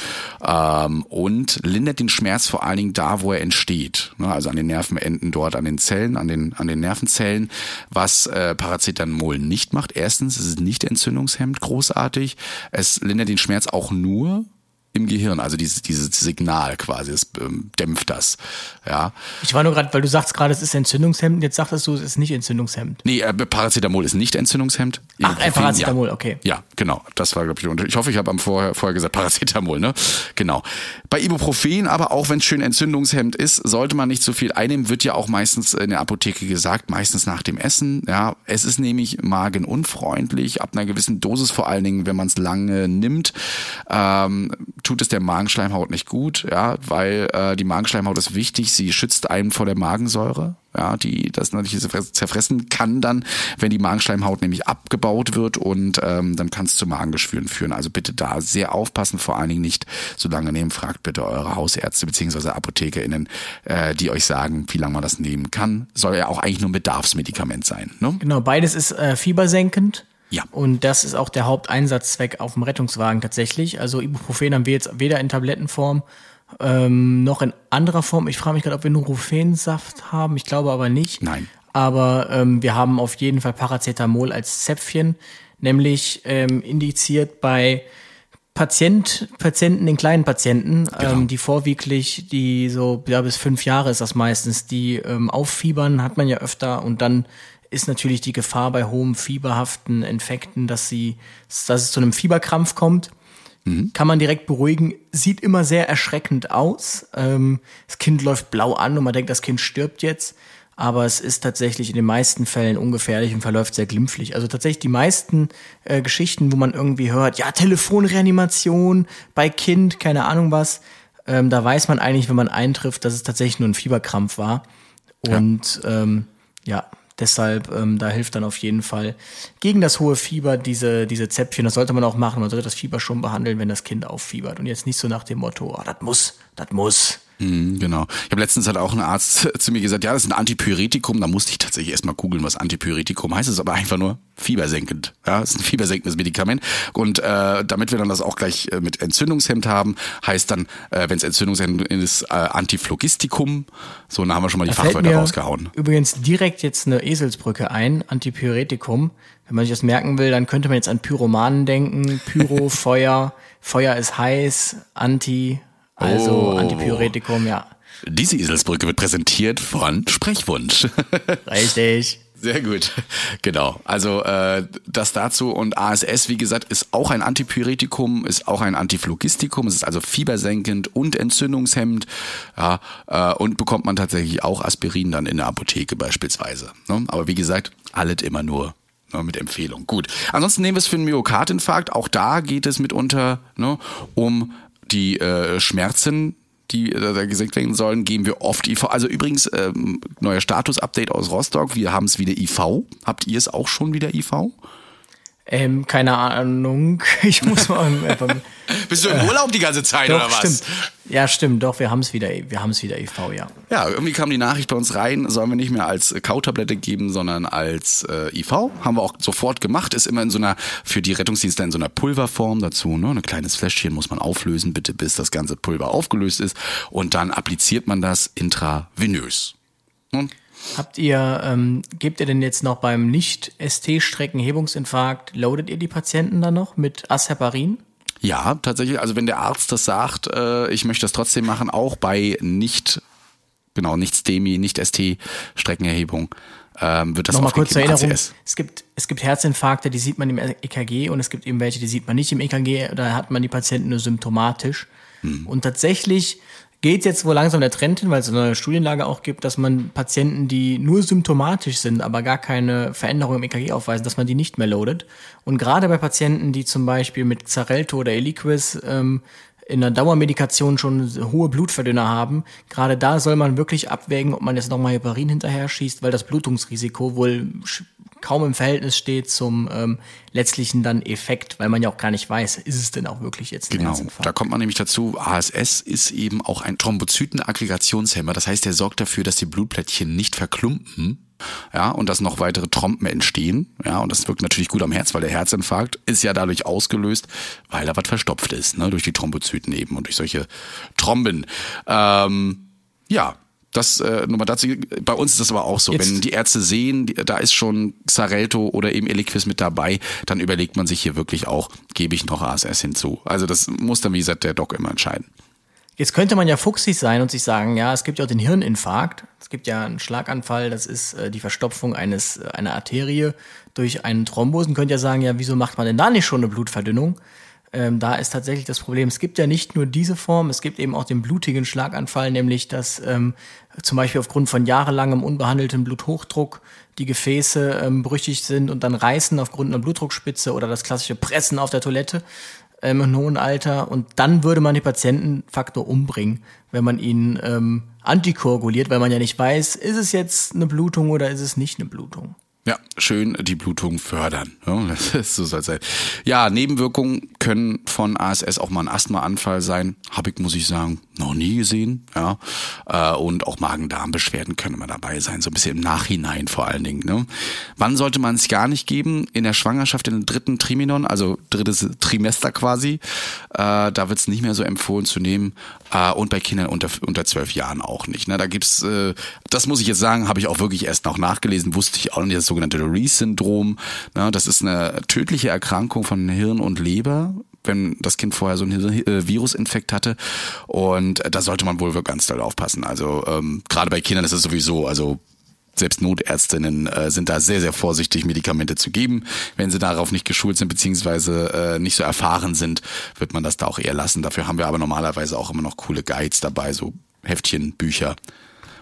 ähm, und lindert den Schmerz vor allen Dingen da, wo er entsteht. Ne? Also an den Nervenenden dort, an den Zellen, an den, an den Nervenzellen, was äh, Paracetamol nicht macht. Erstens, es ist nicht entzündungshemmend großartig. Es lindert den Schmerz auch nur im Gehirn, also dieses, dieses Signal quasi, es ähm, dämpft das. Ja. Ich war nur gerade, weil du sagst gerade, es ist entzündungshemmend, jetzt sagtest du, es ist nicht entzündungshemmend. Nee, äh, Paracetamol ist nicht entzündungshemmend. Ach, ein Paracetamol, ja. okay. Ja, genau. Das war, glaube ich, ich hoffe, ich habe am vorher, vorher gesagt Paracetamol, ne? Genau. Bei Ibuprofen, aber auch wenn es schön entzündungshemmend ist, sollte man nicht zu viel einnehmen, wird ja auch meistens in der Apotheke gesagt, meistens nach dem Essen. Ja, es ist nämlich magenunfreundlich, ab einer gewissen Dosis vor allen Dingen, wenn man es lange nimmt. Ähm, tut es der Magenschleimhaut nicht gut, ja, weil äh, die Magenschleimhaut ist wichtig, sie schützt einen vor der Magensäure, ja, die das natürlich zerfressen kann dann, wenn die Magenschleimhaut nämlich abgebaut wird und ähm, dann kann es zu Magengeschwüren führen. Also bitte da sehr aufpassen, vor allen Dingen nicht so lange nehmen. Fragt bitte eure Hausärzte beziehungsweise ApothekerInnen, äh, die euch sagen, wie lange man das nehmen kann. Soll ja auch eigentlich nur ein Bedarfsmedikament sein. Ne? Genau, beides ist äh, fiebersenkend. Ja. Und das ist auch der Haupteinsatzzweck auf dem Rettungswagen tatsächlich. Also Ibuprofen haben wir jetzt weder in Tablettenform ähm, noch in anderer Form. Ich frage mich gerade, ob wir nur Rufensaft haben. Ich glaube aber nicht. Nein. Aber ähm, wir haben auf jeden Fall Paracetamol als Zäpfchen, nämlich ähm, indiziert bei Patient, Patienten, den kleinen Patienten, Genau. ähm, die vorwieglich, die so ja, bis fünf Jahre ist das meistens, die ähm, auffiebern, hat man ja öfter und dann ist natürlich die Gefahr bei hohem fieberhaften Infekten, dass sie, dass es zu einem Fieberkrampf kommt. Kann man direkt beruhigen. Sieht immer sehr erschreckend aus. Ähm, das Kind läuft blau an und man denkt, das Kind stirbt jetzt. Aber es ist tatsächlich in den meisten Fällen ungefährlich und verläuft sehr glimpflich. Also tatsächlich die meisten äh, Geschichten, wo man irgendwie hört, ja, Telefonreanimation bei Kind, keine Ahnung was, ähm, da weiß man eigentlich, wenn man eintrifft, dass es tatsächlich nur ein Fieberkrampf war. Und ja, ähm, ja deshalb, ähm, da hilft dann auf jeden Fall gegen das hohe Fieber diese, diese Zäpfchen. Das sollte man auch machen. Man sollte das Fieber schon behandeln, wenn das Kind auffiebert. Und jetzt nicht so nach dem Motto, oh, das muss, das muss. Mhm, genau. Ich habe letztens halt auch ein Arzt zu mir gesagt, ja, das ist ein Antipyretikum. Da musste ich tatsächlich erstmal googeln, was Antipyretikum heißt. Es ist aber einfach nur fiebersenkend. Ja, es ist ein fiebersenkendes Medikament. Und äh, damit wir dann das auch gleich äh, mit Entzündungshemd haben, heißt dann, äh, wenn es Entzündungshemd ist, äh, Antiphlogistikum. So, dann haben wir schon mal die Da Fachwörter rausgehauen. Übrigens direkt jetzt eine Eselsbrücke ein, Antipyretikum. Wenn man sich das merken will, dann könnte man jetzt an Pyromanen denken. Pyro, Feuer, Feuer ist heiß, Anti, also Oh. Antipyretikum, ja. Diese Eselsbrücke wird präsentiert von Sprechwunsch. Richtig. Sehr gut. Genau. Also äh, das dazu und ASS, wie gesagt, ist auch ein Antipyretikum, ist auch ein Antiphlogistikum, es ist also fiebersenkend und entzündungshemmend. Ja, äh, und bekommt man tatsächlich auch Aspirin dann in der Apotheke beispielsweise. Ne? Aber wie gesagt, alles immer nur ne, mit Empfehlung. Gut. Ansonsten nehmen wir es für einen Myokardinfarkt. Auch da geht es mitunter ne, um die äh, Schmerzen, die äh, da gesenkt werden sollen, geben wir oft IV. Also übrigens, ähm, neuer Status-Update aus Rostock, wir haben es wieder IV. Habt ihr es auch schon wieder IV? Ähm, keine Ahnung. Ich muss mal. Äh, beim- Bist du im Urlaub die ganze Zeit doch, oder was? stimmt. Ja, stimmt, doch, wir haben es wieder, wir haben es wieder EV, ja. Ja, irgendwie kam die Nachricht bei uns rein, sollen wir nicht mehr als Kautablette geben, sondern als äh, IV. Haben wir auch sofort gemacht, ist immer in so einer, für die Rettungsdienste in so einer Pulverform dazu, ne? Ein kleines Fläschchen muss man auflösen, bitte bis das ganze Pulver aufgelöst ist. Und dann appliziert man das intravenös. Ne? Habt ihr, ähm, gebt ihr denn jetzt noch beim Nicht-ST-Streckenhebungsinfarkt, loadet ihr die Patienten dann noch mit Asheparin? Ja, tatsächlich. Also wenn der Arzt das sagt, äh, ich möchte das trotzdem machen, auch bei nicht, genau, nicht STEMI, nicht ST-Streckenerhebung, ähm, wird das Nochmal kurz zur Erinnerung. ACS. Es gibt, es gibt Herzinfarkte, die sieht man im EKG und es gibt eben welche, die sieht man nicht im EKG. Da hat man die Patienten nur symptomatisch. Hm. Und tatsächlich geht jetzt wohl langsam der Trend hin, weil es eine neue Studienlage auch gibt, dass man Patienten, die nur symptomatisch sind, aber gar keine Veränderung im EKG aufweisen, dass man die nicht mehr loadet. Und gerade bei Patienten, die zum Beispiel mit Xarelto oder Eliquis ähm, in der Dauermedikation schon hohe Blutverdünner haben, gerade da soll man wirklich abwägen, ob man jetzt nochmal Heparin hinterher schießt, weil das Blutungsrisiko wohl kaum im Verhältnis steht zum ähm, letztlichen dann Effekt, weil man ja auch gar nicht weiß, ist es denn auch wirklich jetzt ein Genau, da kommt man nämlich dazu, ASS ist eben auch ein Thrombozytenaggregationshemmer. Das heißt, der sorgt dafür, dass die Blutplättchen nicht verklumpen. Ja, und dass noch weitere Trompen entstehen. Ja, und das wirkt natürlich gut am Herz, weil der Herzinfarkt ist ja dadurch ausgelöst, weil da was verstopft ist, ne, durch die Thrombozyten eben und durch solche Tromben. Ähm, ja, das äh, nur mal dazu. Bei uns ist das aber auch so. Jetzt- Wenn die Ärzte sehen, die, da ist schon Xarelto oder eben Eliquis mit dabei, dann überlegt man sich hier wirklich auch, gebe ich noch ASS hinzu. Also das muss dann, wie gesagt, der Doc immer entscheiden. Jetzt könnte man ja fuchsig sein und sich sagen, ja, es gibt ja auch den Hirninfarkt. Es gibt ja einen Schlaganfall, das ist äh, die Verstopfung eines, äh, einer Arterie durch einen Thrombus. Und könnte ja sagen, ja, wieso macht man denn da nicht schon eine Blutverdünnung? Ähm, da ist tatsächlich das Problem, es gibt ja nicht nur diese Form, es gibt eben auch den blutigen Schlaganfall, nämlich dass ähm, zum Beispiel aufgrund von jahrelangem unbehandeltem Bluthochdruck die Gefäße ähm, brüchig sind und dann reißen aufgrund einer Blutdruckspitze oder das klassische Pressen auf der Toilette ähm, im hohen Alter. Und dann würde man den Patientenfaktor umbringen, wenn man ihn ähm, antikoaguliert, weil man ja nicht weiß, ist es jetzt eine Blutung oder ist es nicht eine Blutung. Ja, schön die Blutung fördern. So soll sein. Ja, Nebenwirkungen können von ASS auch mal ein Asthmaanfall sein. Habe ich, muss ich sagen, noch nie gesehen. Ja, äh, und auch Magen-Darm-Beschwerden können mal dabei sein, so ein bisschen im Nachhinein vor allen Dingen. Ne? Wann sollte man es gar nicht geben? In der Schwangerschaft, in den dritten Triminon, also drittes Trimester quasi. Äh, da wird es nicht mehr so empfohlen zu nehmen. Äh, und bei Kindern unter unter zwölf Jahren auch nicht. Ne? Da gibt's, das muss ich jetzt sagen, habe ich auch wirklich erst noch nachgelesen, wusste ich auch nicht, sogenannte Reese-Syndrom. Das ist eine tödliche Erkrankung von Hirn und Leber wenn das Kind vorher so einen äh, Virusinfekt hatte. Und äh, da sollte man wohl ganz doll aufpassen. Also ähm, gerade bei Kindern ist es sowieso, also selbst Notärztinnen äh, sind da sehr, sehr vorsichtig, Medikamente zu geben. Wenn sie darauf nicht geschult sind, beziehungsweise äh, nicht so erfahren sind, wird man das da auch eher lassen. Dafür haben wir aber normalerweise auch immer noch coole Guides dabei, so Heftchen, Bücher.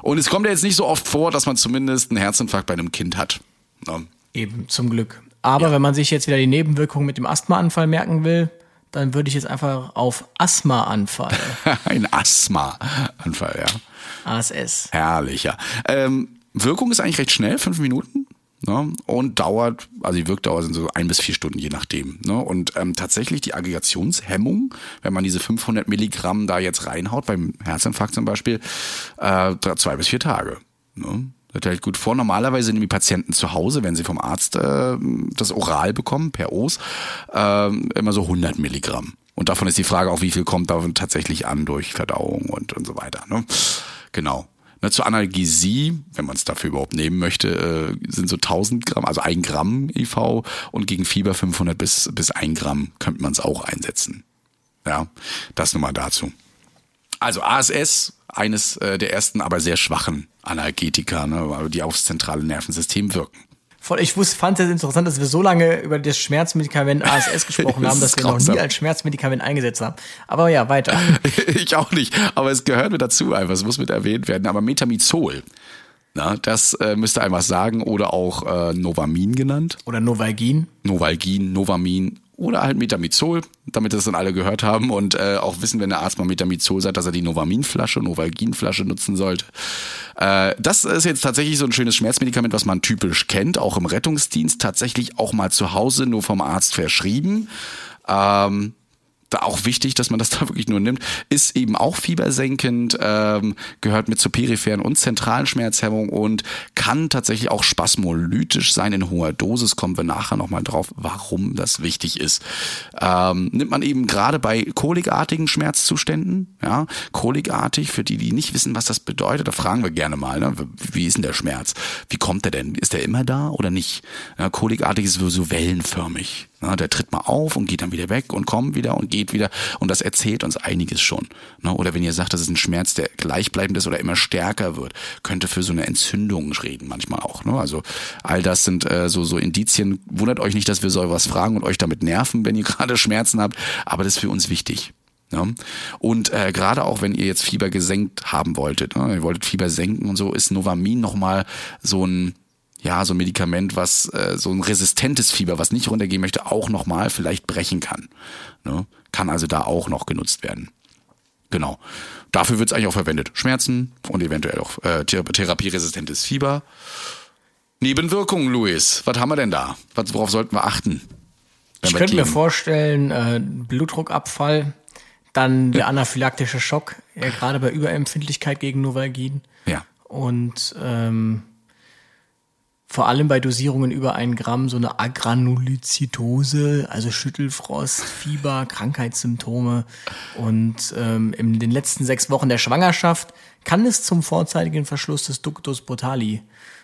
Und es kommt ja jetzt nicht so oft vor, dass man zumindest einen Herzinfarkt bei einem Kind hat. Ne? Eben, zum Glück. Aber wenn man sich jetzt wieder die Nebenwirkungen mit dem Asthmaanfall merken will, dann würde ich jetzt einfach auf Asthmaanfall, Ein Asthma-Anfall, ja. ASS. Herrlich, ja. Ähm, Wirkung ist eigentlich recht schnell, fünf Minuten. Ne? Und dauert, also die Wirkdauer sind so ein bis vier Stunden, je nachdem. Ne? Und ähm, tatsächlich die Aggregationshemmung, wenn man diese 500 Milligramm da jetzt reinhaut, beim Herzinfarkt zum Beispiel, äh, zwei bis vier Tage. Ne? Das hält gut vor. Normalerweise nehmen die Patienten zu Hause, wenn sie vom Arzt äh, das oral bekommen, per Os, äh, immer so 100 Milligramm. Und davon ist die Frage auch, wie viel kommt da tatsächlich an durch Verdauung und, und so weiter. Ne? Genau. Ne, zur Analgesie, wenn man es dafür überhaupt nehmen möchte, äh, sind so 1000 Gramm, also ein Gramm IV und gegen Fieber 500 bis, bis ein Gramm könnte man es auch einsetzen. Ja, das nur mal dazu. Also ASS, eines äh, der ersten, aber sehr schwachen Analgetika, ne, die aufs zentrale Nervensystem wirken. Voll, ich wusste, fand es interessant, dass wir so lange über das Schmerzmedikament ASS gesprochen haben, dass wir noch grausam. nie als Schmerzmedikament eingesetzt haben. Aber ja, weiter. ich auch nicht, aber es gehört mit dazu einfach, es muss mit erwähnt werden. Aber Metamizol, na, das äh, müsste einfach sagen, oder auch äh, Novamin genannt. Oder Novalgin. Novalgin, Novamin oder halt Metamizol, damit das dann alle gehört haben und äh, auch wissen, wenn der Arzt mal Metamizol sagt, dass er die Novaminflasche, Novalginflasche nutzen sollte. Äh, das ist jetzt tatsächlich so ein schönes Schmerzmedikament, was man typisch kennt, auch im Rettungsdienst, tatsächlich auch mal zu Hause nur vom Arzt verschrieben. Ähm, da auch wichtig, dass man das da wirklich nur nimmt, ist eben auch fiebersenkend, ähm, gehört mit zur peripheren und zentralen Schmerzhemmung und kann tatsächlich auch spasmolytisch sein in hoher Dosis. Kommen wir nachher nochmal drauf, warum das wichtig ist. Ähm, nimmt man eben gerade bei kolikartigen Schmerzzuständen, ja, kolikartig, für die, die nicht wissen, was das bedeutet, da fragen wir gerne mal, ne, wie ist denn der Schmerz? Wie kommt der denn? Ist der immer da oder nicht? Ja, kolikartig ist so, wellenförmig. Na, der tritt mal auf und geht dann wieder weg und kommt wieder und geht wieder. Und das erzählt uns einiges schon. Na, oder wenn ihr sagt, das ist ein Schmerz, der gleichbleibend ist oder immer stärker wird, könnte für so eine Entzündung reden manchmal auch. Ne? Also all das sind äh, so, so Indizien. Wundert euch nicht, dass wir so was fragen und euch damit nerven, wenn ihr gerade Schmerzen habt. Aber das ist für uns wichtig. Ja. Und äh, gerade auch wenn ihr jetzt Fieber gesenkt haben wolltet, ne, ihr wolltet Fieber senken und so, ist Novamin nochmal so ein ja, so ein Medikament, was äh, so ein resistentes Fieber, was nicht runtergehen möchte, auch nochmal vielleicht brechen kann. Ne? Kann also da auch noch genutzt werden. Genau. Dafür wird es eigentlich auch verwendet. Schmerzen und eventuell auch äh, therapieresistentes Fieber. Nebenwirkungen, Luis. Was haben wir denn da? worauf sollten wir achten? Ich könnte mir vorstellen, äh, Blutdruckabfall, dann der anaphylaktische Schock, ja, gerade bei Überempfindlichkeit gegen Novalgin. Ja. Und ähm, vor allem bei Dosierungen über ein Gramm so eine Agranulozytose, also Schüttelfrost, Fieber, Krankheitssymptome. Und ähm, in den letzten sechs Wochen der Schwangerschaft kann es zum vorzeitigen Verschluss des Ductus botali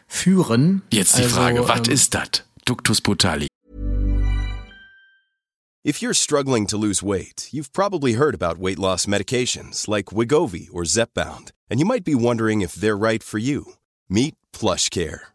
führen. Jetzt die also, Frage, was ähm, ist das? Ductus botali. If you're struggling to lose weight, you've probably heard about weight loss medications like Wigovi or Zepbound, and you might be wondering if they're right for you. Meet Plush Care.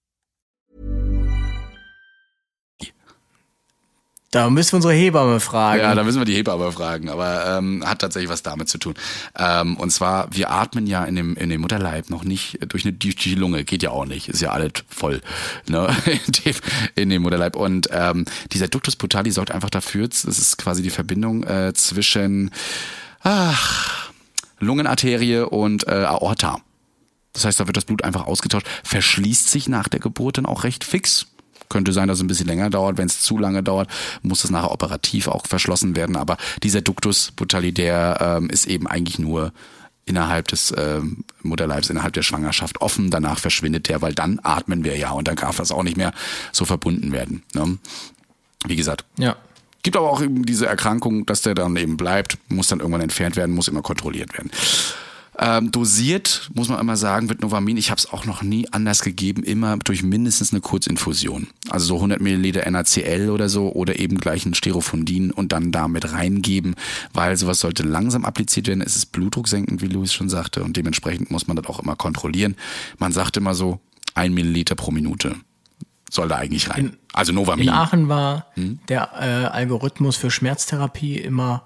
Da müssen wir unsere Hebamme fragen. Ja, da müssen wir die Hebamme fragen, aber ähm, hat tatsächlich was damit zu tun. Ähm, und zwar, wir atmen ja in dem, in dem Mutterleib noch nicht durch eine durch die Lunge, geht ja auch nicht, ist ja alles voll ne? in, dem, in dem Mutterleib. Und ähm, dieser Ductus putali sorgt einfach dafür, das ist quasi die Verbindung äh, zwischen ach, Lungenarterie und äh, Aorta. Das heißt, da wird das Blut einfach ausgetauscht, verschließt sich nach der Geburt dann auch recht fix könnte sein, dass es ein bisschen länger dauert. Wenn es zu lange dauert, muss es nachher operativ auch verschlossen werden. Aber dieser Ductus botalidär ähm, ist eben eigentlich nur innerhalb des äh, Mutterleibs, innerhalb der Schwangerschaft offen. Danach verschwindet der, weil dann atmen wir ja und dann darf das auch nicht mehr so verbunden werden. Ne? Wie gesagt. Ja. Gibt aber auch eben diese Erkrankung, dass der dann eben bleibt, muss dann irgendwann entfernt werden, muss immer kontrolliert werden. Ähm, dosiert, muss man immer sagen, wird Novamin, ich habe es auch noch nie anders gegeben, immer durch mindestens eine Kurzinfusion. Also so 100 Milliliter NaCl oder so oder eben gleich ein Sterofundin und dann damit reingeben, weil sowas sollte langsam appliziert werden. Es ist blutdrucksenkend, wie Louis schon sagte und dementsprechend muss man das auch immer kontrollieren. Man sagt immer so ein Milliliter pro Minute soll da eigentlich rein. In, also Novamin. In Aachen war hm? der äh, Algorithmus für Schmerztherapie immer,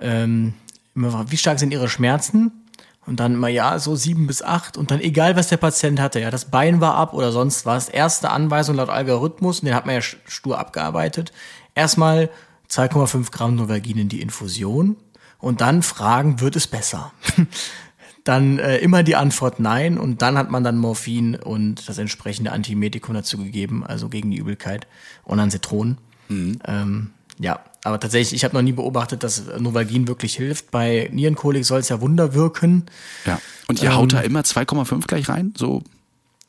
ähm, immer, wie stark sind Ihre Schmerzen? Und dann immer, ja, so sieben bis acht. Und dann egal, was der Patient hatte, ja, das Bein war ab oder sonst was. Erste Anweisung laut Algorithmus, und den hat man ja stur abgearbeitet. Erstmal 2,5 Gramm Novalgin in die Infusion. Und dann fragen, wird es besser? dann äh, immer die Antwort nein. Und dann hat man dann Morphin und das entsprechende Antimedikum dazu gegeben, also gegen die Übelkeit. Und dann Zitronen. Mhm. Ähm, ja, aber tatsächlich, ich habe noch nie beobachtet, dass Novalgin wirklich hilft. Bei Nierenkolik soll es ja Wunder wirken. Ja. Und ihr ähm, haut da immer 2,5 gleich rein? So?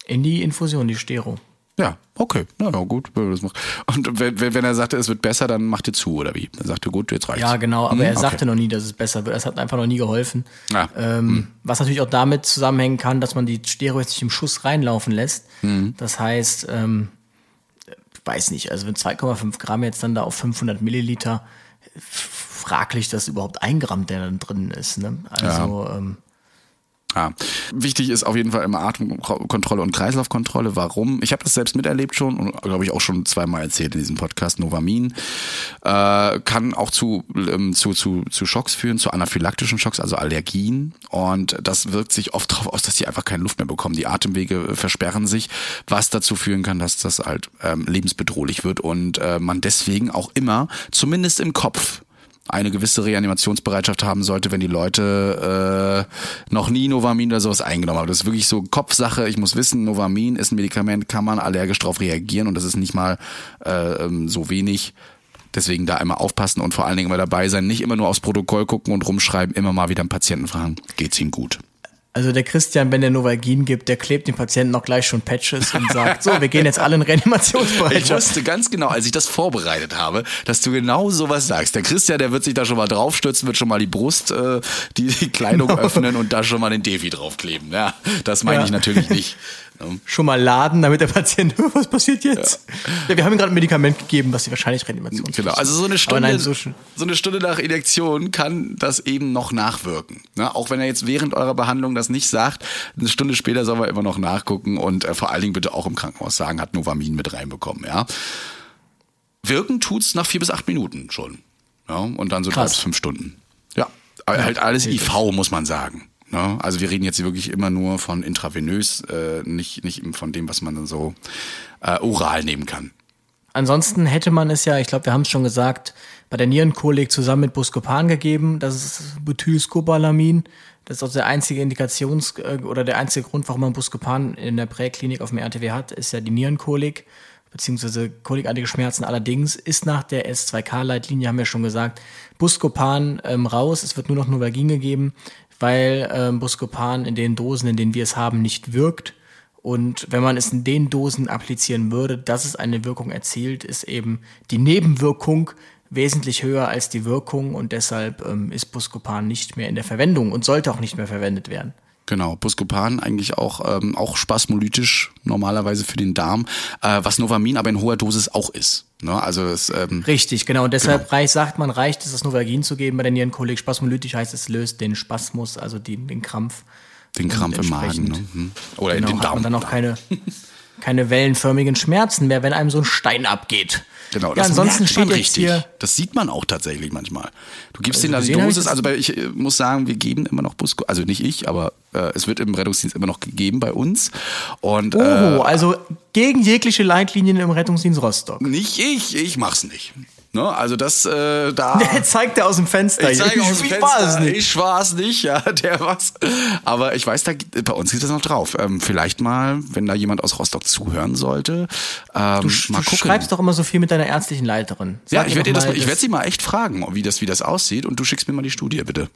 In die Infusion, die Stero. Ja, okay. Na ja, gut. Und wenn, wenn er sagte, es wird besser, dann macht ihr zu, oder wie? Dann sagte, gut, jetzt reicht's. Ja, genau, aber hm, er sagte okay. noch nie, dass es besser wird. Es hat einfach noch nie geholfen. Ja. Ähm, hm. Was natürlich auch damit zusammenhängen kann, dass man die Stereo jetzt nicht im Schuss reinlaufen lässt. Hm. Das heißt, ähm, weiß nicht, also wenn 2,5 Gramm jetzt dann da auf 500 Milliliter, fraglich, dass überhaupt ein Gramm der dann drin ist. Ne? Also ja. ähm, Ja. Wichtig ist auf jeden Fall immer Atemkontrolle und Kreislaufkontrolle. Warum? Ich habe das selbst miterlebt schon und glaube ich auch schon zweimal erzählt in diesem Podcast. Novamin äh, kann auch zu, ähm, zu, zu, zu Schocks führen, zu anaphylaktischen Schocks, also Allergien. Und das wirkt sich oft darauf aus, dass die einfach keine Luft mehr bekommen. Die Atemwege versperren sich, was dazu führen kann, dass das halt ähm, lebensbedrohlich wird und äh, man deswegen auch immer, zumindest im Kopf, eine gewisse Reanimationsbereitschaft haben sollte, wenn die Leute äh, noch nie Novamin oder sowas eingenommen haben. Das ist wirklich so Kopfsache. Ich muss wissen, Novamin ist ein Medikament, kann man allergisch drauf reagieren und das ist nicht mal äh, ähm, so wenig. Deswegen da immer aufpassen und vor allen Dingen immer dabei sein. Nicht immer nur aufs Protokoll gucken und rumschreiben, immer mal wieder einen Patienten fragen. Geht's ihm gut? Also der Christian, wenn der Novagin gibt, der klebt dem Patienten noch gleich schon Patches und sagt, so, wir gehen jetzt alle in Reanimationsbereitschaft. Ich wusste ganz genau, als ich das vorbereitet habe, dass du genau sowas sagst. Der Christian, der wird sich da schon mal draufstürzen, wird schon mal die Brust, äh, die, die Kleidung genau. öffnen und da schon mal den Defi draufkleben. Ja, das meine ja. ich natürlich nicht. Schon mal laden, damit der Patient, was passiert jetzt? Ja, ja wir haben ihm gerade ein Medikament gegeben, was sie wahrscheinlich Reanimation Genau, also so eine Stunde, nein, so, so, eine Stunde nach Injektion kann das eben noch nachwirken. Ne? Auch wenn er jetzt während eurer Behandlung das nicht sagt, eine Stunde später soll er immer noch nachgucken und äh, vor allen Dingen bitte auch im Krankenhaus sagen, hat Novamin mit reinbekommen. Ja? Wirken tut's nach vier bis acht Minuten schon. Ja? Und dann so drei bis fünf Stunden. Ja, halt alles IV, muss man sagen. Ne? Also wir reden jetzt wirklich immer nur von intravenös, äh, nicht, nicht von dem, was man dann so äh, oral nehmen kann. Ansonsten hätte man es ja, ich glaube, wir haben es schon gesagt, bei der Nierenkolik zusammen mit Buscopan gegeben. Das ist Butylscobalamin. Das ist auch der einzige Indikations- äh, oder der einzige Grund, warum man Buscopan in der Präklinik auf dem RTW hat, ist ja die Nierenkolik beziehungsweise kolikartige Schmerzen. Allerdings ist nach der S2K-Leitlinie, haben wir schon gesagt, Buscopan ähm, raus. Es wird nur noch Novagin gegeben weil ähm, Buscopan in den Dosen, in denen wir es haben, nicht wirkt. Und wenn man es in den Dosen applizieren würde, dass es eine Wirkung erzielt, ist eben die Nebenwirkung wesentlich höher als die Wirkung und deshalb ähm, ist Buscopan nicht mehr in der Verwendung und sollte auch nicht mehr verwendet werden. Genau, Buscopan eigentlich auch, ähm, auch spasmolytisch normalerweise für den Darm, äh, was Novamin aber in hoher Dosis auch ist. Ne? Also es, ähm, Richtig, genau. Und deshalb genau. Reicht, sagt man, reicht es, das Novagin zu geben bei der Nierenkolik. Spasmolytisch heißt es löst den Spasmus, also die, den Krampf. Den Krampf im Magen. Ne? Hm. Oder genau, in den Darm. Und dann auch keine, keine wellenförmigen Schmerzen mehr, wenn einem so ein Stein abgeht. Genau, ja, das ansonsten steht richtig. Das sieht man auch tatsächlich manchmal. Du gibst also denen da die Dosis, also bei, ich muss sagen, wir geben immer noch Busco, also nicht ich, aber äh, es wird im Rettungsdienst immer noch gegeben bei uns. Und, oh, äh, also gegen jegliche Leitlinien im Rettungsdienst Rostock. Nicht ich, ich mach's nicht. Ne? Also das äh, da. Der zeigt er aus dem Fenster. Ich zeige aus dem Fenster. War es nicht. Ich war es nicht, ja, der was. Aber ich weiß, da bei uns geht das noch drauf. Ähm, vielleicht mal, wenn da jemand aus Rostock zuhören sollte, ähm, du, mal du schreibst doch immer so viel mit deiner ärztlichen Leiterin. Sag ja, ich werde das, ich werde sie mal echt fragen, wie das, wie das aussieht, und du schickst mir mal die Studie bitte.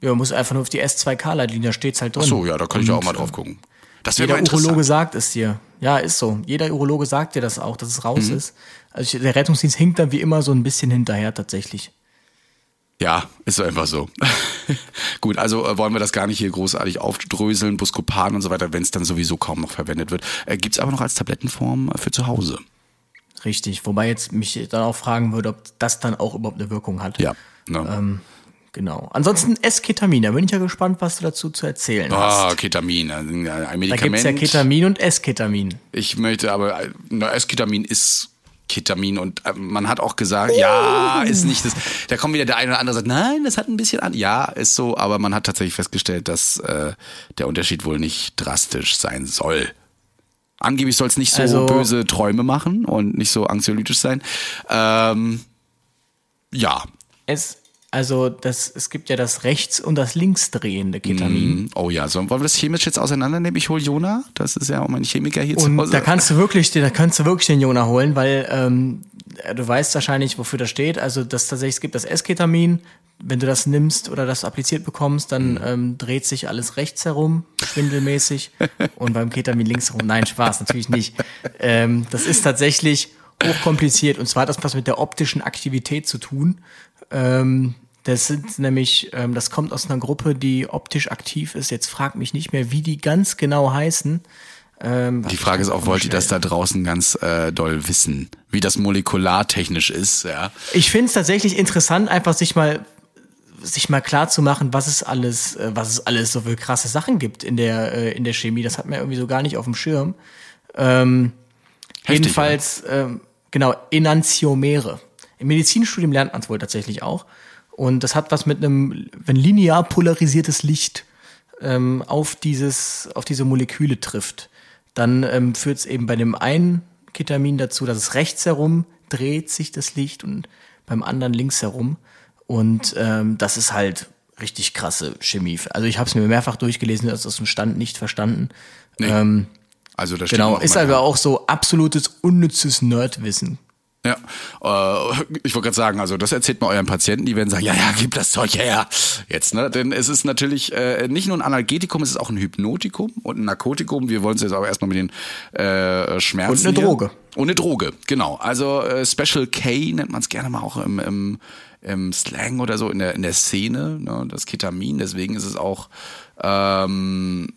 Ja, muss einfach nur auf die S2K-Leitlinie, da steht's halt drin. Ach so, ja, da kann ich auch mal drauf gucken. Das Jeder Urologe sagt es dir. Ja, ist so. Jeder Urologe sagt dir das auch, dass es raus mhm. ist. Also der Rettungsdienst hinkt da wie immer so ein bisschen hinterher tatsächlich. Ja, ist einfach so. Gut, also äh, wollen wir das gar nicht hier großartig aufdröseln, Buscopan und so weiter, wenn es dann sowieso kaum noch verwendet wird. Äh, Gibt es aber noch als Tablettenform für zu Hause. Richtig, wobei jetzt mich dann auch fragen würde, ob das dann auch überhaupt eine Wirkung hat. Ja. Ne. Ähm, Genau. Ansonsten S-Ketamin, da bin ich ja gespannt, was du dazu zu erzählen hast. Ah, Ketamin, ein Medikament. Da gibt's ja Ketamin und S-Ketamin. Ich möchte aber, S-Ketamin ist Ketamin und äh, man hat auch gesagt, uh. ja, ist nicht das. Da kommt wieder der eine oder andere sagt, nein, das hat ein bisschen an. Ja, ist so, aber man hat tatsächlich festgestellt, dass äh, der Unterschied wohl nicht drastisch sein soll. Angeblich soll es nicht so also, böse Träume machen und nicht so anxiolytisch sein. Ähm, ja. Es, also das, es gibt ja das rechts- und das linksdrehende Ketamin. Mm, oh ja, so, wollen wir das chemisch jetzt auseinandernehmen? Ich hole Jona, das ist ja auch mein Chemiker hier und zu Hause. Da kannst du wirklich, da kannst du wirklich den Jona holen, weil ähm, du weißt wahrscheinlich, wofür das steht. Also das tatsächlich, es gibt das S-Ketamin, wenn du das nimmst oder das appliziert bekommst, dann mm. ähm, dreht sich alles rechts herum, schwindelmäßig, und beim Ketamin links herum. Nein, Spaß, natürlich nicht. Ähm, das ist tatsächlich hochkompliziert und zwar hat das was mit der optischen Aktivität zu tun. Ähm, das sind nämlich, ähm, das kommt aus einer Gruppe, die optisch aktiv ist. Jetzt frag mich nicht mehr, wie die ganz genau heißen. Ähm, die Frage ist auch, wollt ihr das da draußen ganz äh, doll wissen, wie das molekulartechnisch ist? Ja. Ich finde es tatsächlich interessant, einfach sich mal sich mal klar zu machen, was es alles, äh, was es alles so für krasse Sachen gibt in der, äh, in der Chemie. Das hat man irgendwie so gar nicht auf dem Schirm. Ähm, Heftig, jedenfalls, ähm, genau, Enantiomere. Im Medizinstudium lernt man es wohl tatsächlich auch. Und das hat was mit einem, wenn linear polarisiertes Licht ähm, auf dieses, auf diese Moleküle trifft, dann ähm, führt es eben bei dem einen Ketamin dazu, dass es rechts herum dreht sich das Licht und beim anderen links herum. Und ähm, das ist halt richtig krasse Chemie. Also ich habe es mir mehrfach durchgelesen, das aus dem Stand nicht verstanden. Nee. Ähm, Also da steht genau, ist aber auch so absolutes unnützes Nerdwissen. Ja, äh, ich wollte gerade sagen, also das erzählt mal euren Patienten, die werden sagen, ja, ja, gib das Zeug her. Jetzt, ne? Denn es ist natürlich äh, nicht nur ein Analgetikum, es ist auch ein Hypnotikum und ein Narkotikum. Wir wollen es jetzt aber erstmal mit den äh, Schmerzen. Und eine hier. Droge. Und eine Droge, genau. Also äh, Special K nennt man es gerne mal auch im, im, im Slang oder so in der, in der Szene, ne? das Ketamin. Deswegen ist es auch ähm,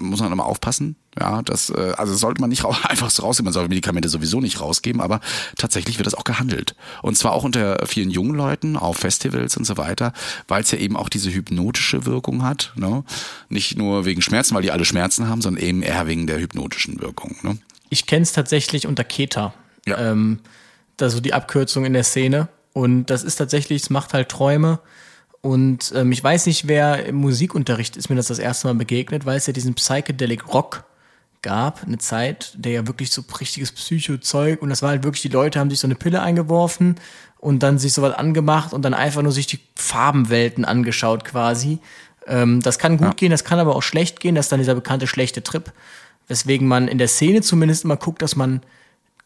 muss man immer aufpassen. Ja, das, äh, also sollte man nicht einfach so rausgeben. Man soll Medikamente sowieso nicht rausgeben, aber tatsächlich wird das auch gehandelt. Und zwar auch unter vielen jungen Leuten auf Festivals und so weiter, weil es ja eben auch diese hypnotische Wirkung hat. Ne? Nicht nur wegen Schmerzen, weil die alle Schmerzen haben, sondern eben eher wegen der hypnotischen Wirkung. Ne? Ich kenne es tatsächlich unter Keta. Ja. Ähm, so die Abkürzung in der Szene. Und das ist tatsächlich, es macht halt Träume. Und ähm, ich weiß nicht, wer im Musikunterricht ist mir das das erste Mal begegnet, weil es ja diesen Psychedelic Rock gab, eine Zeit, der ja wirklich so richtiges Psycho-Zeug und das war halt wirklich, die Leute haben sich so eine Pille eingeworfen und dann sich sowas angemacht und dann einfach nur sich die Farbenwelten angeschaut quasi. Ähm, das kann gut gehen, das kann aber auch schlecht gehen, das ist dann dieser bekannte schlechte Trip, weswegen man in der Szene zumindest immer guckt, dass man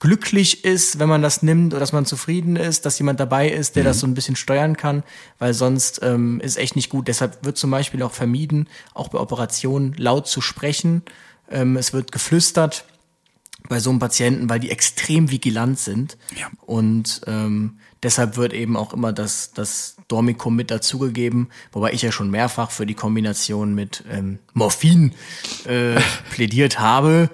glücklich ist, wenn man das nimmt oder dass man zufrieden ist, dass jemand dabei ist, der das so ein bisschen steuern kann, weil sonst ähm, ist echt nicht gut. Deshalb wird zum Beispiel auch vermieden, auch bei Operationen laut zu sprechen. Ähm, es wird geflüstert bei so einem Patienten, weil die extrem vigilant sind. Ja. Und ähm, deshalb wird eben auch immer das, das Dormicum mit dazugegeben, wobei ich ja schon mehrfach für die Kombination mit ähm, Morphin äh, plädiert habe.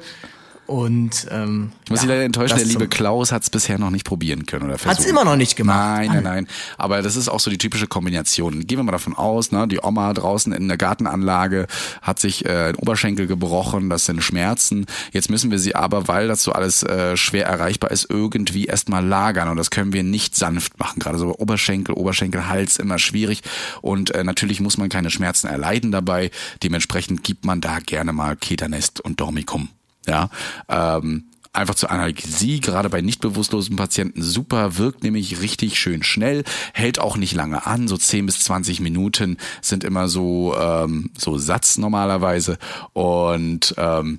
Und ähm, Ich muss ja, Sie leider enttäuschen, der liebe Klaus hat es bisher noch nicht probieren können oder Hat's versucht. immer noch nicht gemacht. Nein, nein, nein. Aber das ist auch so die typische Kombination. Gehen wir mal davon aus, ne, die Oma draußen in der Gartenanlage hat sich äh, ein Oberschenkel gebrochen, das sind Schmerzen. Jetzt müssen wir sie aber, weil das so alles äh, schwer erreichbar ist, irgendwie erstmal lagern und das können wir nicht sanft machen. Gerade so Oberschenkel, Oberschenkel, Hals immer schwierig und äh, natürlich muss man keine Schmerzen erleiden dabei. Dementsprechend gibt man da gerne mal Ketanest und Dormicum. Ja, ähm, einfach zur Analgesie, gerade bei nicht bewusstlosen Patienten super, wirkt nämlich richtig schön schnell, hält auch nicht lange an, so 10 bis 20 Minuten sind immer so, ähm, so Satz normalerweise und ähm,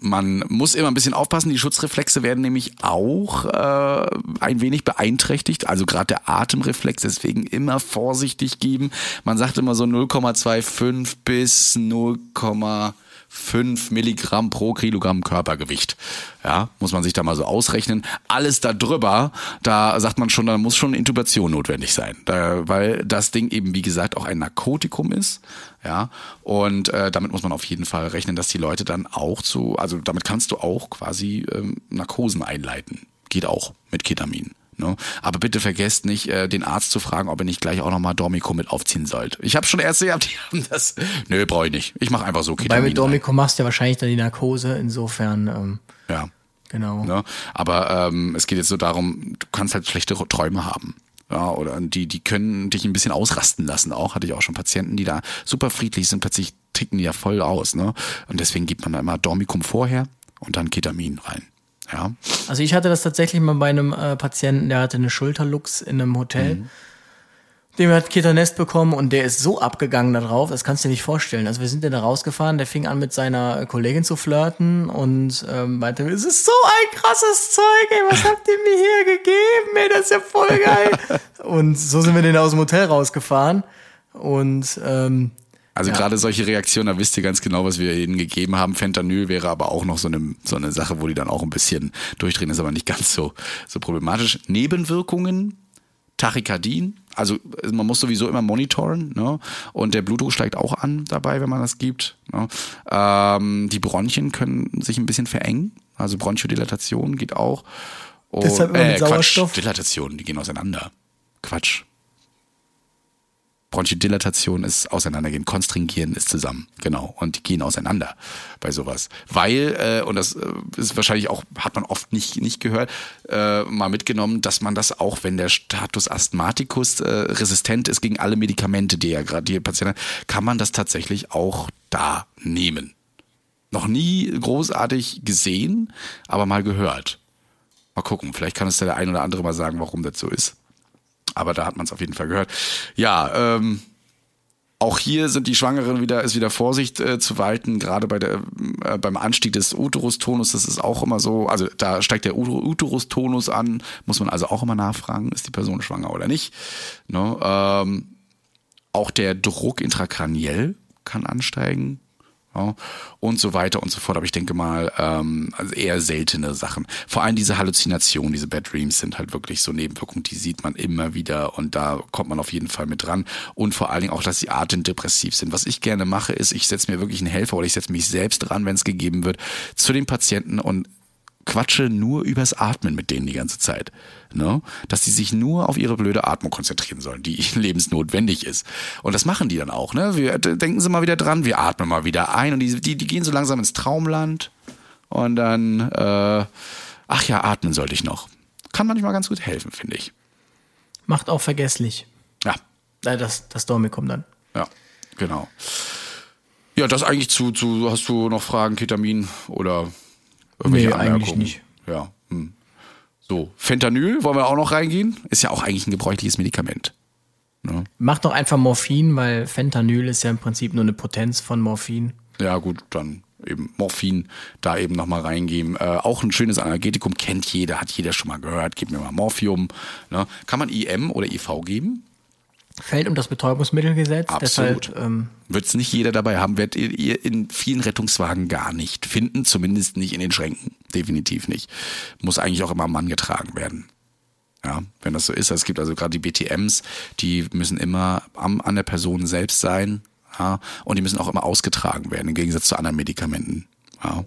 man muss immer ein bisschen aufpassen, die Schutzreflexe werden nämlich auch äh, ein wenig beeinträchtigt, also gerade der Atemreflex, deswegen immer vorsichtig geben. Man sagt immer so 0,25 bis 0,5 Milligramm pro Kilogramm Körpergewicht. Ja, muss man sich da mal so ausrechnen. Alles da drüber, da sagt man schon, da muss schon Intubation notwendig sein, da, weil das Ding eben, wie gesagt, auch ein Narkotikum ist. Ja, und äh, damit muss man auf jeden Fall rechnen, dass die Leute dann auch zu, also damit kannst du auch quasi ähm, Narkosen einleiten. Geht auch mit Ketamin. Ne? Aber bitte vergesst nicht, äh, den Arzt zu fragen, ob er nicht gleich auch nochmal Dormicum mit aufziehen sollte. Ich habe schon Ärzte gehabt, die haben das. Nö, brauche ich nicht. Ich mache einfach so Weil Ketamin. mit Dormicum machst du ja wahrscheinlich dann die Narkose, insofern, ähm, rein. Ja. genau. Ne? Aber ähm, es geht jetzt so darum, du kannst halt schlechte Träume haben. Ja, oder die, die können dich ein bisschen ausrasten lassen auch. Hatte ich auch schon Patienten, die da super friedlich sind, plötzlich ticken die ja voll aus. Ne? Und deswegen gibt man da immer Dormicum vorher und dann Ketamin rein. Ja. Also ich hatte das tatsächlich mal bei einem äh, Patienten, der hatte eine Schulterlux in einem Hotel. Mhm. Dem hat Ketanest bekommen und der ist so abgegangen darauf, das kannst du dir nicht vorstellen. Also wir sind dann da rausgefahren, der fing an mit seiner Kollegin zu flirten und ähm, meinte, es ist so ein krasses Zeug, ey, was habt ihr mir hier gegeben, ey, das ist ja voll geil. und so sind wir dann aus dem Hotel rausgefahren und ähm, Also Ja. gerade solche Reaktionen, da wisst ihr ganz genau, was wir ihnen gegeben haben. Fentanyl wäre aber auch noch so eine, so eine Sache, wo die dann auch ein bisschen durchdrehen, ist aber nicht ganz so, so problematisch. Nebenwirkungen, Tachykardien, also man muss sowieso immer monitoren, ne? Und der Blutdruck steigt auch an dabei, wenn man das gibt. Ne? Ähm, die Bronchien können sich ein bisschen verengen, also Bronchodilatation geht auch. Und, Deshalb immer mit Quatsch, Sauerstoff? Dilatation, die gehen auseinander. Quatsch. Bronchodilatation ist auseinandergehen, konstringieren ist zusammen, genau. Und die gehen auseinander bei sowas. Weil, äh, und das äh, ist wahrscheinlich auch, hat man oft nicht, nicht gehört, äh, mal mitgenommen, dass man das auch, wenn der Status Asthmaticus äh, resistent ist gegen alle Medikamente, die er gerade die Patient hat, kann man das tatsächlich auch da nehmen. Noch nie großartig gesehen, aber mal gehört. Mal gucken, vielleicht kann es der ein oder andere mal sagen, warum das so ist. Aber da hat man es auf jeden Fall gehört. Ja, ähm, auch hier sind die Schwangeren wieder, ist wieder Vorsicht äh, zu walten, gerade bei der, äh, beim Anstieg des Uterustonus, das ist auch immer so, also da steigt der Uterustonus an, muss man also auch immer nachfragen, ist die Person schwanger oder nicht. Ne? Ähm, auch der Druck intrakraniell kann ansteigen und so weiter und so fort. Aber ich denke mal, ähm, also eher seltene Sachen. Vor allem diese Halluzinationen, diese Bad Dreams sind halt wirklich so Nebenwirkungen, die sieht man immer wieder und da kommt man auf jeden Fall mit dran. Und vor allen Dingen auch, dass sie atemdepressiv sind. Was ich gerne mache, ist, ich setze mir wirklich einen Helfer oder ich setze mich selbst dran, wenn es gegeben wird, zu den Patienten und quatsche nur übers Atmen mit denen die ganze Zeit. Ne? Dass die sich nur auf ihre blöde Atmung konzentrieren sollen, die lebensnotwendig ist. Und das machen die dann auch. Ne? Wir, denken Sie mal wieder dran, wir atmen mal wieder ein und die, die, die gehen so langsam ins Traumland und dann, äh, ach ja, atmen sollte ich noch. Kann manchmal ganz gut helfen, finde ich. Macht auch vergesslich. Ja. Äh, Das, das Dormikum dann. Ja, genau. Ja, das eigentlich zu, zu, hast du noch Fragen, Ketamin oder irgendwelche Nee, eigentlich Anmerkungen? nicht. Ja. Hm. So, Fentanyl, wollen wir auch noch reingehen? Ist ja auch eigentlich ein gebräuchliches Medikament. Ne? Mach doch einfach Morphin, weil Fentanyl ist ja im Prinzip nur eine Potenz von Morphin. Ja, gut, dann eben Morphin da eben nochmal reingeben. Äh, auch ein schönes Analgetikum, kennt jeder, hat jeder schon mal gehört. Gib mir mal Morphium. Ne? Kann man IM oder IV geben? Fällt um das Betäubungsmittelgesetz. Absolut. Deshalb, ähm, Wird es nicht jeder dabei haben, werdet ihr- in vielen Rettungswagen gar nicht finden, zumindest nicht in den Schränken. Definitiv nicht. Muss eigentlich auch immer am Mann getragen werden. Ja, wenn das so ist. Es gibt also gerade die BTMs, die müssen immer am, an der Person selbst sein. Ja, und die müssen auch immer ausgetragen werden, im Gegensatz zu anderen Medikamenten. Ja.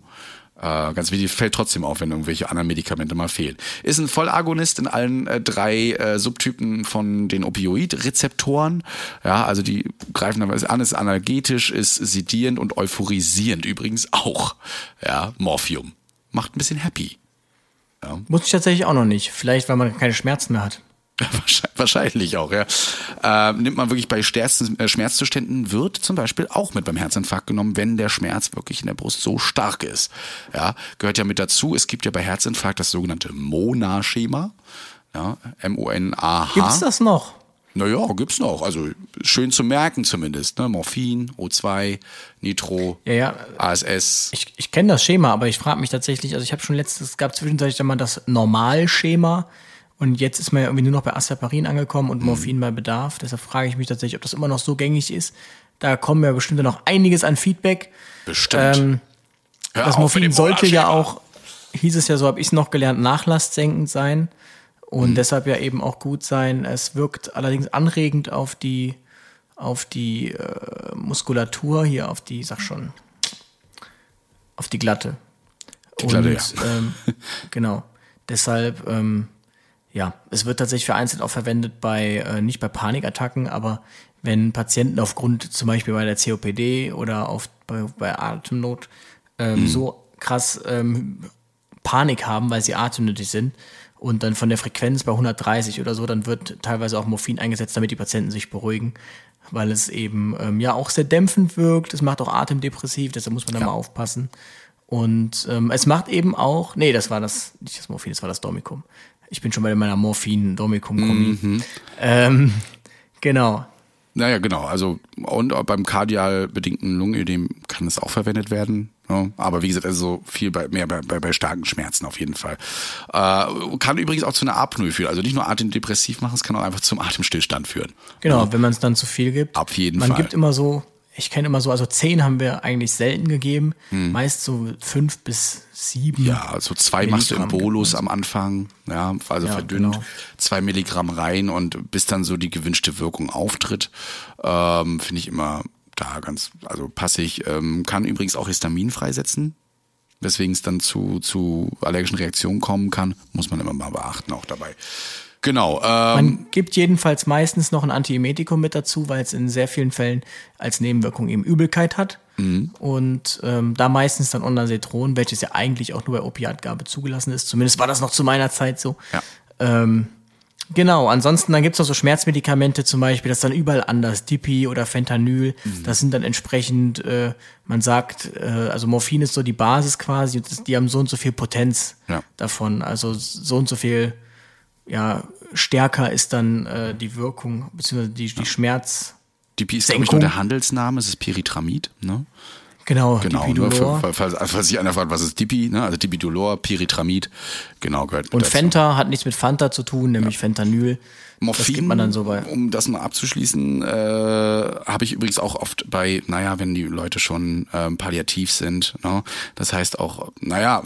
Äh, ganz wichtig, fällt trotzdem auf, wenn irgendwelche anderen Medikamente mal fehlen. Ist ein Vollagonist in allen äh, drei äh, Subtypen von den Opioidrezeptoren. Ja, also die greifen dann an, ist analgetisch, ist sedierend und euphorisierend übrigens auch. Ja, Morphium. Macht ein bisschen happy. muss ich tatsächlich auch noch nicht. Vielleicht, weil man keine Schmerzen mehr hat. Wahrscheinlich- auch, ja. Äh, nimmt man wirklich bei stärksten äh, Schmerzzuständen, wird zum Beispiel auch mit beim Herzinfarkt genommen, wenn der Schmerz wirklich in der Brust so stark ist. Ja, gehört ja mit dazu. Es gibt ja bei Herzinfarkt das sogenannte MONA-Schema. Ja, M-O-N-A-H. Gibt's das noch? Naja, gibt's noch. Also schön zu merken zumindest. Ne? Morphin, O2, Nitro, Ja, ja. ASS. Ich, ich kenne das Schema, aber ich frage mich tatsächlich, also ich habe schon letztes, es gab zwischenzeitlich mal das Normalschema und jetzt ist man ja irgendwie nur noch bei Aspirin angekommen Mhm. und Morphin bei Bedarf. Deshalb frage ich mich tatsächlich, ob das immer noch so gängig ist. Da kommen ja bestimmt noch einiges an Feedback. Bestimmt. Ähm, das Morphin sollte ja auch, hieß es ja so, habe ich es noch gelernt, nachlasssenkend sein und Mhm. deshalb ja eben auch gut sein. Es wirkt allerdings anregend auf die, auf die äh, Muskulatur, hier auf die, sag schon, auf die Glatte. Die Glatte, und, ja. ähm, genau. Deshalb, ähm, ja, es wird tatsächlich vereinzelt auch verwendet bei, äh, nicht bei Panikattacken, aber wenn Patienten aufgrund zum Beispiel bei der COPD oder auf, bei, bei Atemnot ähm, so krass ähm, Panik haben, weil sie atemnötig sind und dann von der Frequenz bei 130 oder so, dann wird teilweise auch Morphin eingesetzt, damit die Patienten sich beruhigen, weil es eben ähm, ja auch sehr dämpfend wirkt. Es macht auch atemdepressiv, deshalb muss man da mal aufpassen. Und ähm, es macht eben auch, nee, das war das, nicht das Morphin, das war das Dormicum. Ich bin schon bei meiner Morphin-Dormicum-Kombi. Ähm, genau. Naja, genau. Also und beim kardial bedingten Lungenödem kann es auch verwendet werden. Ja, aber wie gesagt, also viel bei, mehr bei, bei, bei starken Schmerzen auf jeden Fall. Äh, kann übrigens auch zu einer Apnoe führen. Also nicht nur atemdepressiv machen, es kann auch einfach zum Atemstillstand führen. Genau, wenn man es dann zu viel gibt. Auf jeden man Fall. gibt immer so, ich kenne immer so, also zehn haben wir eigentlich selten gegeben, meist so fünf bis sieben. Hm. Ja, also zwei machst du im Milligramm Bolus am Anfang, ja, also Ja, verdünnt, genau. zwei Milligramm rein und bis dann so die gewünschte Wirkung auftritt, ähm, finde ich immer da ganz, also passig. Ähm, kann übrigens auch Histamin freisetzen, weswegen es dann zu, zu allergischen Reaktionen kommen kann, muss man immer mal beachten auch dabei. Genau. Ähm, Man gibt jedenfalls meistens noch ein Antiemetikum mit dazu, weil es in sehr vielen Fällen als Nebenwirkung eben Übelkeit hat. Mhm. Und ähm, da meistens dann Ondansetron, welches ja eigentlich auch nur bei Opiatgabe zugelassen ist. Zumindest war das noch zu meiner Zeit so. Ja. Ähm, genau, ansonsten dann gibt's noch so Schmerzmedikamente zum Beispiel, das ist dann überall anders, Dipi oder Fentanyl. Mhm. Das sind dann entsprechend, äh, man sagt, äh, also Morphin ist so die Basis quasi, die haben so und so viel Potenz Ja. davon. Also so und so viel ja, stärker ist dann äh, die Wirkung, beziehungsweise die, die Schmerz. DP ist, glaube ich, nur der Handelsname, es ist Pyritramid, ne? Genau, Genau, ne? Falls, falls sich einer fragt, was ist Dipi, ne? Also Dipidolor, Pyritramid, genau, gehört Und dazu. Fenta hat nichts mit Fanta zu tun, nämlich Fentanyl. Morphin, das gibt man dann so bei. um das mal abzuschließen, äh, habe ich übrigens auch oft bei, naja, wenn die Leute schon ähm, palliativ sind, ne? das heißt auch, naja,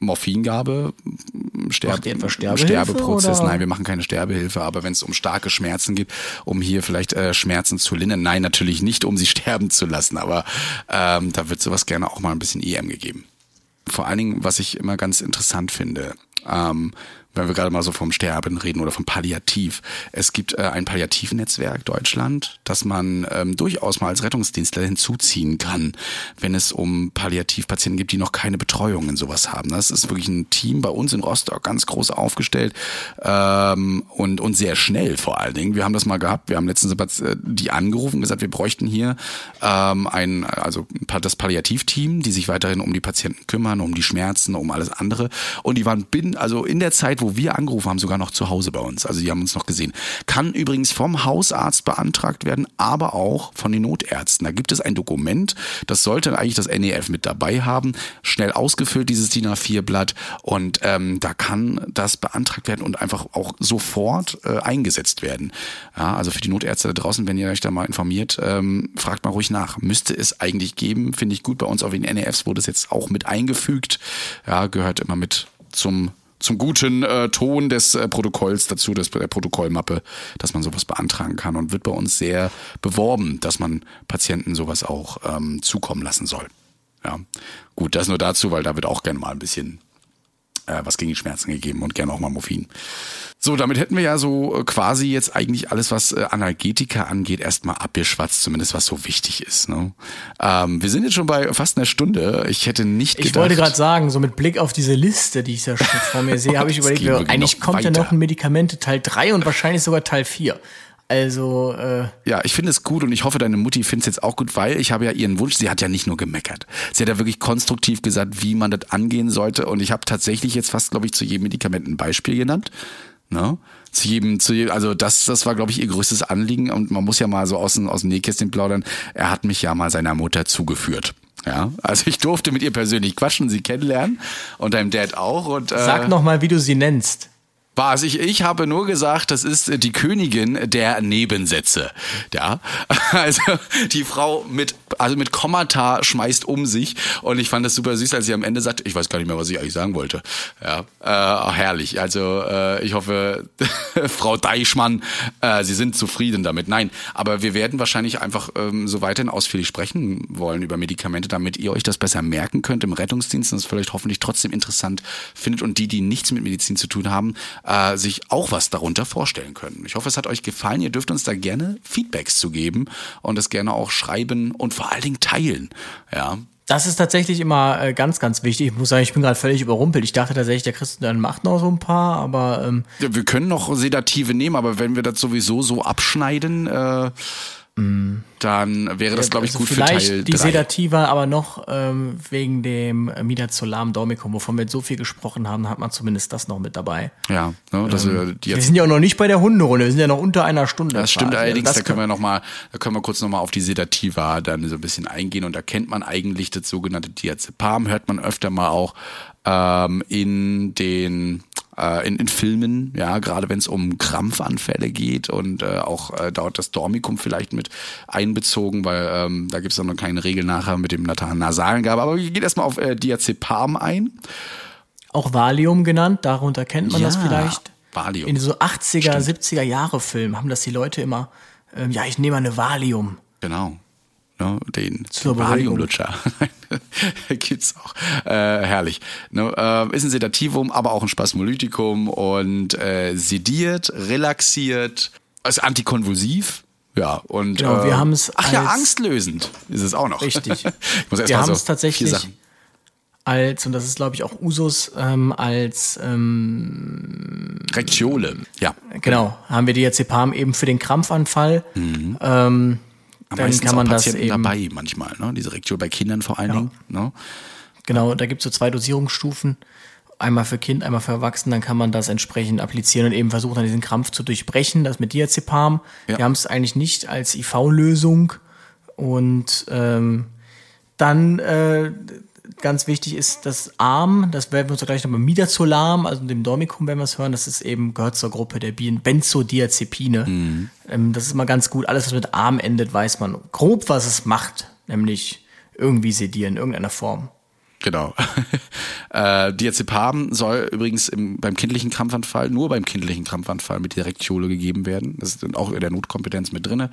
Morphingabe, Sterb Sterbeprozess, oder? nein, wir machen keine Sterbehilfe, aber wenn es um starke Schmerzen geht, um hier vielleicht äh, Schmerzen zu lindern, nein, natürlich nicht, um sie sterben zu lassen, aber ähm, da wird sowas gerne auch mal ein bisschen EM gegeben. Vor allen Dingen, was ich immer ganz interessant finde, ähm, wenn wir gerade mal so vom Sterben reden oder vom Palliativ. Es gibt äh, ein Palliativnetzwerk Deutschland, das man ähm, durchaus mal als Rettungsdienstler hinzuziehen kann, wenn es um Palliativpatienten gibt, die noch keine Betreuung in sowas haben. Das ist wirklich ein Team bei uns in Rostock, ganz groß aufgestellt ähm, und, und sehr schnell vor allen Dingen. Wir haben das mal gehabt, wir haben letztens äh, die angerufen gesagt, wir bräuchten hier ähm, ein, also das Palliativteam, die sich weiterhin um die Patienten kümmern, um die Schmerzen, um alles andere. Und die waren bin, also in der Zeit, wo wir angerufen haben, sogar noch zu Hause bei uns. Also die haben uns noch gesehen. Kann übrigens vom Hausarzt beantragt werden, aber auch von den Notärzten. Da gibt es ein Dokument, das sollte eigentlich das NEF mit dabei haben, schnell ausgefüllt, dieses DIN A4-Blatt. Und ähm, da kann das beantragt werden und einfach auch sofort äh, eingesetzt werden. Ja, also für die Notärzte da draußen, wenn ihr euch da mal informiert, ähm, fragt mal ruhig nach. Müsste es eigentlich geben, finde ich gut. Bei uns auf den NEFs wurde es jetzt auch mit eingefügt. Ja, gehört immer mit zum zum guten äh, Ton des äh, Protokolls dazu, des, der Protokollmappe, dass man sowas beantragen kann und wird bei uns sehr beworben, dass man Patienten sowas auch ähm, zukommen lassen soll. Ja, gut, das nur dazu, weil da wird auch gerne mal ein bisschen äh, was gegen die Schmerzen gegeben und gerne auch mal Morphin. So, damit hätten wir ja so äh, quasi jetzt eigentlich alles, was äh, Analgetika angeht, erstmal abgeschwatzt, zumindest was so wichtig ist. Ne? Ähm, wir sind jetzt schon bei fast einer Stunde. Ich hätte nicht Ich gedacht. wollte gerade sagen, so mit Blick auf diese Liste, die ich da schon vor mir sehe, habe ich überlegt, eigentlich kommt ja weiter. noch ein Medikamente Teil 3 und wahrscheinlich sogar Teil 4. Also, äh, Ja, ich finde es gut und ich hoffe, deine Mutti findet es jetzt auch gut, weil ich habe ja ihren Wunsch, sie hat ja nicht nur gemeckert. Sie hat ja wirklich konstruktiv gesagt, wie man das angehen sollte und ich habe tatsächlich jetzt fast, glaube ich, zu jedem Medikament ein Beispiel genannt. Ne? Zu jedem, zu jedem, also das, das war, glaube ich, ihr größtes Anliegen und man muss ja mal so aus dem, aus dem Nähkästchen plaudern. Er hat mich ja mal seiner Mutter zugeführt. Ja, also ich durfte mit ihr persönlich quatschen, sie kennenlernen und deinem Dad auch und äh, sag noch mal, wie du sie nennst. Was ich, ich habe nur gesagt, das ist äh, die Königin der Nebensätze. Ja, also die Frau mit, also mit Kommata schmeißt um sich und ich fand das super süß, als sie am Ende sagt, ich weiß gar nicht mehr, was ich eigentlich sagen wollte. Ja, äh, herrlich. Also äh, ich hoffe, Frau Deichmann, äh, Sie sind zufrieden damit. Nein, aber wir werden wahrscheinlich einfach ähm, so weiterhin ausführlich sprechen wollen über Medikamente, damit ihr euch das besser merken könnt im Rettungsdienst und es vielleicht hoffentlich trotzdem interessant findet und die, die nichts mit Medizin zu tun haben, äh, sich auch was darunter vorstellen können. Ich hoffe, es hat euch gefallen. Ihr dürft uns da gerne Feedbacks zu geben und das gerne auch schreiben und vor allen Dingen teilen. Ja. Das ist tatsächlich immer äh, ganz, ganz wichtig. Ich muss sagen, ich bin gerade völlig überrumpelt. Ich dachte tatsächlich, der Christian macht noch so ein paar, aber ähm, Ja, Wir können noch Sedative nehmen, aber wenn wir das sowieso so abschneiden, äh, dann wäre das, glaube ich, also gut für vielleicht Teil die 3. Sedativa, aber noch ähm, wegen dem Midazolam Dormicum, wovon wir jetzt so viel gesprochen haben, hat man zumindest das noch mit dabei. Ja, ne, dass wir die Wir jetzt sind ja auch noch nicht bei der Hunderunde, wir sind ja noch unter einer Stunde. Das stimmt quasi. allerdings, Also da können wir noch mal, da können wir kurz noch mal auf die Sedativa dann so ein bisschen eingehen und da kennt man eigentlich das sogenannte Diazepam, hört man öfter mal auch ähm, in den äh, in, in Filmen, ja, gerade wenn es um Krampfanfälle geht und äh, auch äh, dauert das Dormicum vielleicht mit einbezogen, weil ähm, da gibt es dann noch keine Regel nachher mit dem nasalen Gabe. Aber wir gehen erstmal auf äh, Diazepam ein. Auch Valium genannt, darunter kennt man das Ja, vielleicht. Valium. In so 80er, 70er Jahre Filmen haben das die Leute immer, ähm, ja, ich nehme eine Valium. Genau. Ne, den. Valiumlutscher. Gibt's auch. Äh, herrlich. Ne, äh, ist ein Sedativum, aber auch ein Spasmolytikum und äh, sediert, relaxiert, ist antikonvulsiv. Ja, und Genau, wir äh, haben's Ach ja, angstlösend ist es auch noch. Richtig. ich muss erst Wir haben so es tatsächlich als, und das ist glaube ich auch Usus, ähm, als, ähm, Rektiole. Ja. genau, haben wir Diazepam eben für den Krampfanfall. Ähm, Am dann meisten kann man auch das Patienten eben, dabei manchmal, ne? Diese Rektiole bei Kindern vor allen Dingen. Ne? genau, da gibt es so zwei Dosierungsstufen. Einmal für Kind, einmal für Erwachsene, dann kann man das entsprechend applizieren und eben versuchen, dann diesen Krampf zu durchbrechen, das mit Diazepam. Ja. Wir haben es eigentlich nicht als IV-Lösung. Und ähm, dann äh, ganz wichtig ist das Arm, das werden wir uns gleich nochmal Midazolam, also dem Dormicum werden wir es hören, das ist eben, gehört zur Gruppe der Bien- Benzodiazepine. Ähm, das ist immer ganz gut. Alles, was mit Arm endet, weiß man grob, was es macht, nämlich irgendwie sedieren, in irgendeiner Form. Genau. äh, Diazepam soll übrigens im, beim kindlichen Krampfanfall, nur beim kindlichen Krampfanfall mit Direktiole gegeben werden. Das ist auch in der Notkompetenz mit drinne.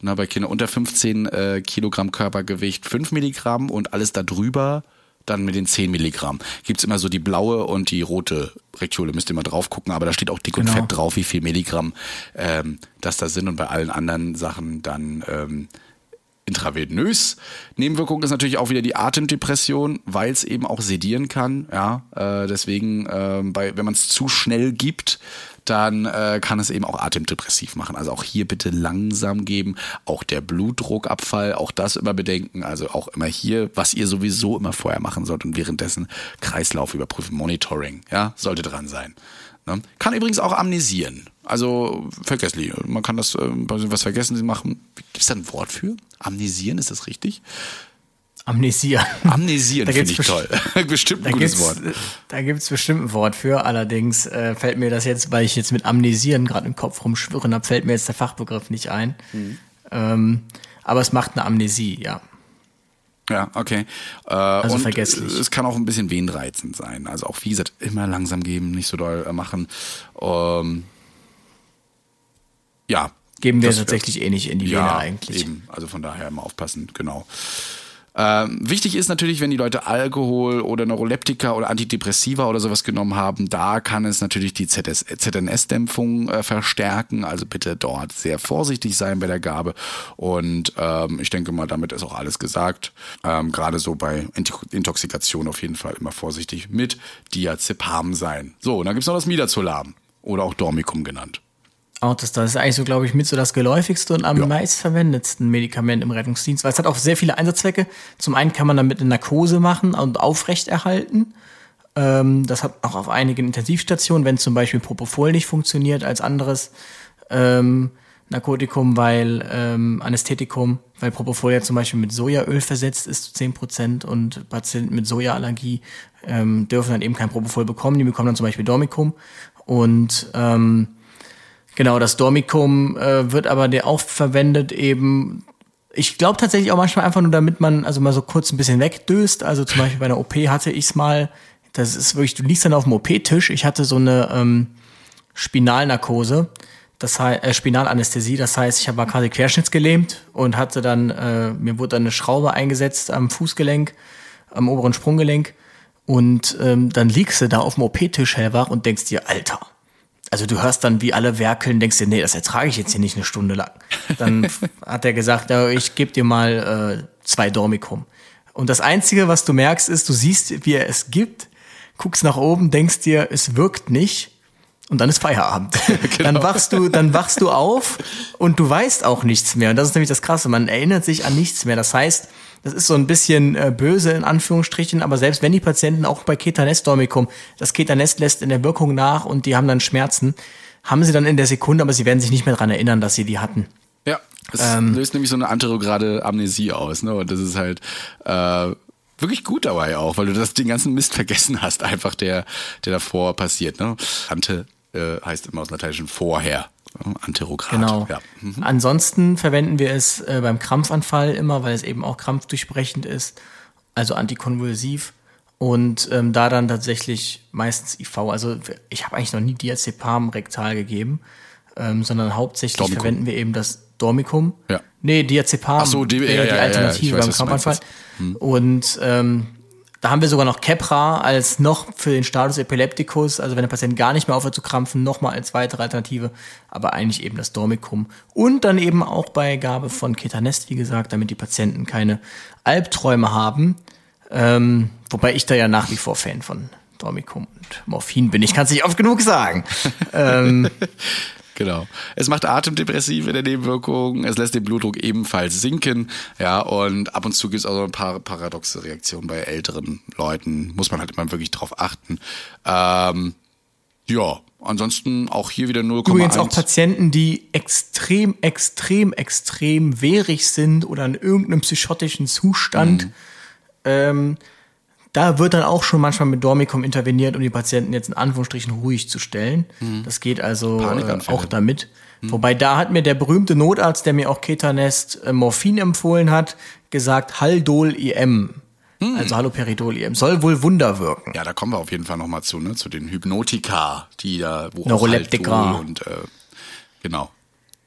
Na, bei Kindern unter 15 äh, Kilogramm Körpergewicht 5 Milligramm und alles darüber dann mit den 10 Milligramm. Gibt's immer so die blaue und die rote Rektiole, müsst ihr mal drauf gucken, aber da steht auch dick und Genau. fett drauf, wie viel Milligramm ähm, das da sind und bei allen anderen Sachen dann ähm, intravenös. Nebenwirkung ist natürlich auch wieder die Atemdepression, weil es eben auch sedieren kann. Ja, äh, deswegen, ähm, bei, wenn man es zu schnell gibt, dann äh, kann es eben auch atemdepressiv machen. Also auch hier bitte langsam geben. Auch der Blutdruckabfall, auch das immer bedenken. Also auch immer hier, was ihr sowieso immer vorher machen sollt und währenddessen Kreislauf überprüfen, Monitoring, ja, sollte dran sein. Ne? Kann übrigens auch amnesieren. Also vergesslich. Man kann das, äh, was vergessen sie machen. Gibt es da ein Wort für? Amnesieren, ist das richtig? Amnesieren Da finde ich toll. Bestimmt ein gutes Wort. da gibt's bestimmt ein Wort für. Allerdings äh, fällt mir das jetzt, weil ich jetzt mit Amnesieren gerade im Kopf rumschwirren habe, fällt mir jetzt der Fachbegriff nicht ein. Mhm. Ähm, aber es macht eine Amnesie, ja. Ja, okay. Äh, also und vergesslich. Es kann auch ein bisschen venenreizend sein. Also auch, wie gesagt, immer langsam geben, nicht so doll äh, machen. Ähm, ja. Geben wir tatsächlich eh nicht in die ja, Vene eigentlich. Eben. Also von daher immer aufpassen, genau. Ähm, wichtig ist natürlich, wenn die Leute Alkohol oder Neuroleptika oder Antidepressiva oder sowas genommen haben, da kann es natürlich die ZNS-Dämpfung äh, verstärken. Also bitte dort sehr vorsichtig sein bei der Gabe. Und ähm, ich denke mal, damit ist auch alles gesagt. Ähm, Gerade so bei Intoxikation auf jeden Fall immer vorsichtig mit Diazepam sein. So, und dann gibt's noch das Midazolam oder auch Dormicum genannt. Auch das, das ist eigentlich so, glaube ich, mit so das geläufigste und am Ja. meistverwendetsten Medikament im Rettungsdienst, weil es hat auch sehr viele Einsatzzwecke. Zum einen kann man damit eine Narkose machen und aufrechterhalten. Ähm, das hat auch auf einigen Intensivstationen, wenn zum Beispiel Propofol nicht funktioniert als anderes ähm, Narkotikum, weil ähm, Anästhetikum, weil Propofol ja zum Beispiel mit Sojaöl versetzt ist zu 10 Prozent und Patienten mit Sojaallergie ähm, dürfen dann eben kein Propofol bekommen, die bekommen dann zum Beispiel Dormicum und ähm, Genau, das Dormicum äh, wird aber der auch verwendet eben. Ich glaube tatsächlich auch manchmal einfach nur, damit man also mal so kurz ein bisschen wegdöst. Also zum Beispiel bei einer OP hatte ich's mal. Das ist wirklich, du liegst dann auf dem OP-Tisch. Ich hatte so eine ähm, Spinalnarkose, das heißt äh, Spinalanästhesie. Das heißt, ich war quasi querschnittsgelähmt und hatte dann äh, mir wurde dann eine Schraube eingesetzt am Fußgelenk, am oberen Sprunggelenk und ähm, dann liegst du da auf dem OP-Tisch hellwach und denkst dir, Alter, also du hörst dann, wie alle werkeln, denkst dir, nee, das ertrage ich jetzt hier nicht eine Stunde lang. Dann hat er gesagt, ja, ich gebe dir mal äh, zwei Dormicum. Und das Einzige, was du merkst, ist, du siehst, wie er es gibt, guckst nach oben, denkst dir, es wirkt nicht. Und dann ist Feierabend. Dann wachst du, dann wachst du auf und du weißt auch nichts mehr. Und das ist nämlich das Krasse. Man erinnert sich an nichts mehr. Das heißt, das ist so ein bisschen äh, böse in Anführungsstrichen, aber selbst wenn die Patienten auch bei Ketanest-Dormicum, das Ketanest lässt in der Wirkung nach und die haben dann Schmerzen, haben sie dann in der Sekunde, aber sie werden sich nicht mehr dran erinnern, dass sie die hatten. Ja, es Ähm. löst nämlich so eine anterograde Amnesie aus, ne? Und das ist halt äh, wirklich gut dabei auch, weil du das den ganzen Mist vergessen hast, einfach der, der davor passiert, ne? Ante äh, heißt immer aus Lateinischen vorher. Anterograd. Genau. Ja. Mhm. Ansonsten verwenden wir es äh, beim Krampfanfall immer, weil es eben auch krampfdurchbrechend ist, also antikonvulsiv. Und ähm, da dann tatsächlich meistens IV. Also ich habe eigentlich noch nie Diazepam rektal gegeben, ähm, sondern hauptsächlich Dormicum. verwenden wir eben das Dormicum. Ja. Nee, Diazepam. Ach so, die- wäre ja, die Alternative weiß, beim Krampfanfall. Und ähm, da haben wir sogar noch Kepra als noch für den Status Epilepticus, also wenn der Patient gar nicht mehr aufhört zu krampfen, nochmal als weitere Alternative, aber eigentlich eben das Dormicum. Und dann eben auch bei Gabe von Ketanest, wie gesagt, damit die Patienten keine Albträume haben. Ähm, wobei ich da ja nach wie vor Fan von Dormicum und Morphin bin. Ich kann es nicht oft genug sagen. ähm, Genau. Es macht Atemdepressive in der Nebenwirkung, es lässt den Blutdruck ebenfalls sinken, ja, und ab und zu gibt es auch so ein paar paradoxe Reaktionen bei älteren Leuten, muss man halt immer wirklich drauf achten. Ähm, ja, ansonsten auch hier wieder 0,1. Übrigens auch Patienten, die extrem, extrem, extrem wehrig sind oder in irgendeinem psychotischen Zustand. Mhm. Ähm, da wird dann auch schon manchmal mit Dormicum interveniert, um die Patienten jetzt in Anführungsstrichen ruhig zu stellen. Das geht also äh, auch damit. Wobei da hat mir der berühmte Notarzt, der mir auch Ketanest äh, Morphin empfohlen hat, gesagt, Haldol IM. Also Haloperidol IM. Soll wohl Wunder wirken. Ja, da kommen wir auf jeden Fall nochmal zu, ne? Zu den Hypnotika, die da, wo Neuroleptika. auch Haldol und äh, genau.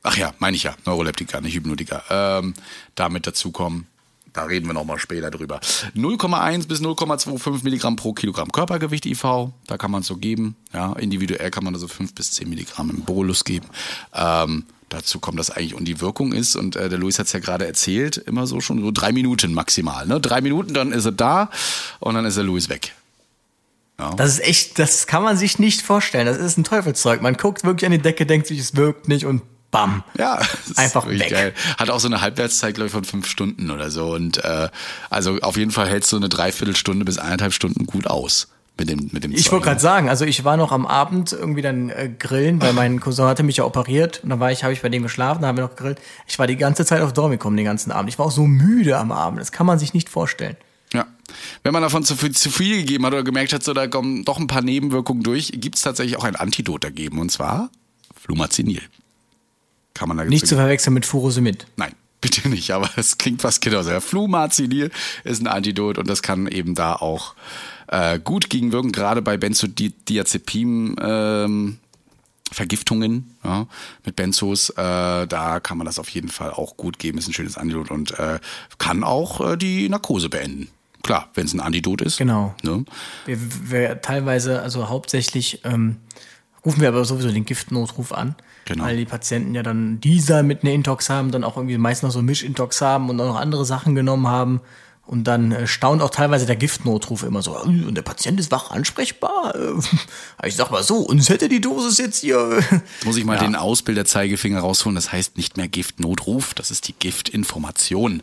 Ach ja, meine ich ja, Neuroleptika, nicht Hypnotika. Ähm, damit dazukommen. Da reden wir nochmal später drüber. 0,1 bis 0,25 Milligramm pro Kilogramm Körpergewicht IV, da kann man so geben. Ja, individuell kann man also 5 bis 10 Milligramm im Bolus geben. Ähm, dazu kommt das eigentlich und die Wirkung ist, und äh, der Luis hat es ja gerade erzählt, immer so schon so drei Minuten maximal. Ne? Drei Minuten, dann ist er da und dann ist der Luis weg. Das ist echt, das kann man sich nicht vorstellen. Das ist ein Teufelszeug. Man guckt wirklich an die Decke, denkt sich, es wirkt nicht und bam. Ja, Einfach weg. Geil. Hat auch so eine Halbwertszeit, glaube ich, von fünf Stunden oder so. Und äh, also auf jeden Fall hältst du eine Dreiviertelstunde bis eineinhalb Stunden gut aus mit dem mit dem Ich wollte gerade sagen, also ich war noch am Abend irgendwie dann äh, grillen, weil mein Cousin hatte mich ja operiert und dann war ich, habe ich bei dem geschlafen, da haben wir noch gegrillt. Ich war die ganze Zeit auf Dormicum den ganzen Abend. Ich war auch so müde am Abend, das kann man sich nicht vorstellen. Ja. Wenn man davon zu viel, zu viel gegeben hat oder gemerkt hat, so da kommen doch ein paar Nebenwirkungen durch, gibt es tatsächlich auch ein Antidot dagegen und zwar Flumazenil. Kann man da Nicht zu verwechseln mit Furosemid. Nein, bitte nicht, aber es klingt fast genauso. Ja, Flumazenil ist ein Antidot und das kann eben da auch äh, gut gegenwirken, gerade bei Benzodiazepin ähm, Vergiftungen ja, mit Benzos, äh, da kann man das auf jeden Fall auch gut geben, ist ein schönes Antidot und äh, kann auch äh, die Narkose beenden. Klar, wenn es ein Antidot ist. Genau. Ne? Wir, wir teilweise, also hauptsächlich ähm, rufen wir aber sowieso den Giftnotruf an. Genau. Weil die Patienten ja dann dieser mit einer Intox haben, dann auch irgendwie meist noch so Mischintox haben und auch noch andere Sachen genommen haben. Und dann äh, staunt auch teilweise der Giftnotruf immer so, "Äh, und der Patient ist wach ansprechbar. Äh, Ich sag mal so, uns hätte die Dosis jetzt hier. Jetzt muss ich mal den Ausbilderzeigefinger rausholen. Das heißt nicht mehr Giftnotruf, das ist die Giftinformation.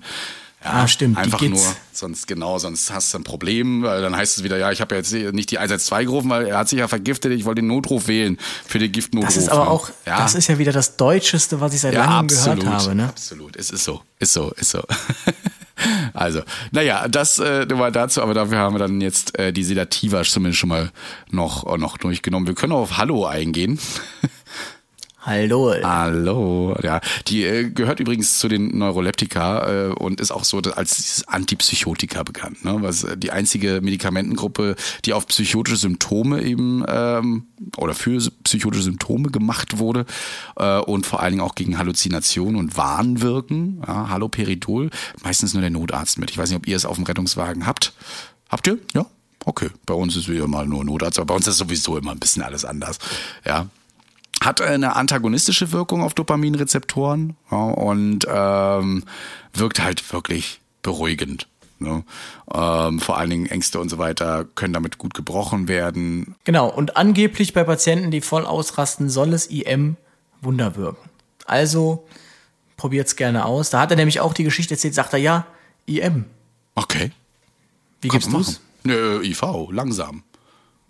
Ja, Ah, stimmt, Einfach nur, sonst genau, sonst hast du ein Problem, weil dann heißt es wieder, ja, ich habe ja jetzt nicht die 112 gerufen, weil er hat sich ja vergiftet, ich wollte den Notruf wählen für den Giftnotruf. Das ist aber ne? auch, ja. das ist ja wieder das Deutscheste, was ich seit ja, langem absolut, gehört habe. Ne? Absolut, es ist so, ist so, ist so. Also, naja, das äh, nur mal dazu, aber dafür haben wir dann jetzt äh, die Sedativa zumindest schon mal noch, noch durchgenommen. Wir können auch auf Hallo eingehen. Hallo. Hallo, ja. Die äh, gehört übrigens zu den Neuroleptika äh, und ist auch so als Antipsychotika bekannt. Ne? Was äh, die einzige Medikamentengruppe, die auf psychotische Symptome eben ähm, oder für psychotische Symptome gemacht wurde äh, und vor allen Dingen auch gegen Halluzinationen und Wahn wirken. Ja, Haloperidol, meistens nur der Notarzt mit. Ich weiß nicht, ob ihr es auf dem Rettungswagen habt. Habt ihr? Ja. Okay, bei uns ist wieder mal nur Notarzt, aber bei uns ist sowieso immer ein bisschen alles anders. Ja, hat eine antagonistische Wirkung auf Dopaminrezeptoren ja, und ähm, wirkt halt wirklich beruhigend. Ne? Ähm, vor allen Dingen Ängste und so weiter können damit gut gebrochen werden. Genau, und angeblich bei Patienten, die voll ausrasten, soll es IM Wunder wirken. Also probiert's gerne aus. Da hat er nämlich auch die Geschichte erzählt, sagt er, ja, IM. Okay. Wie kann gibst du's? machen. Nö, IV, langsam.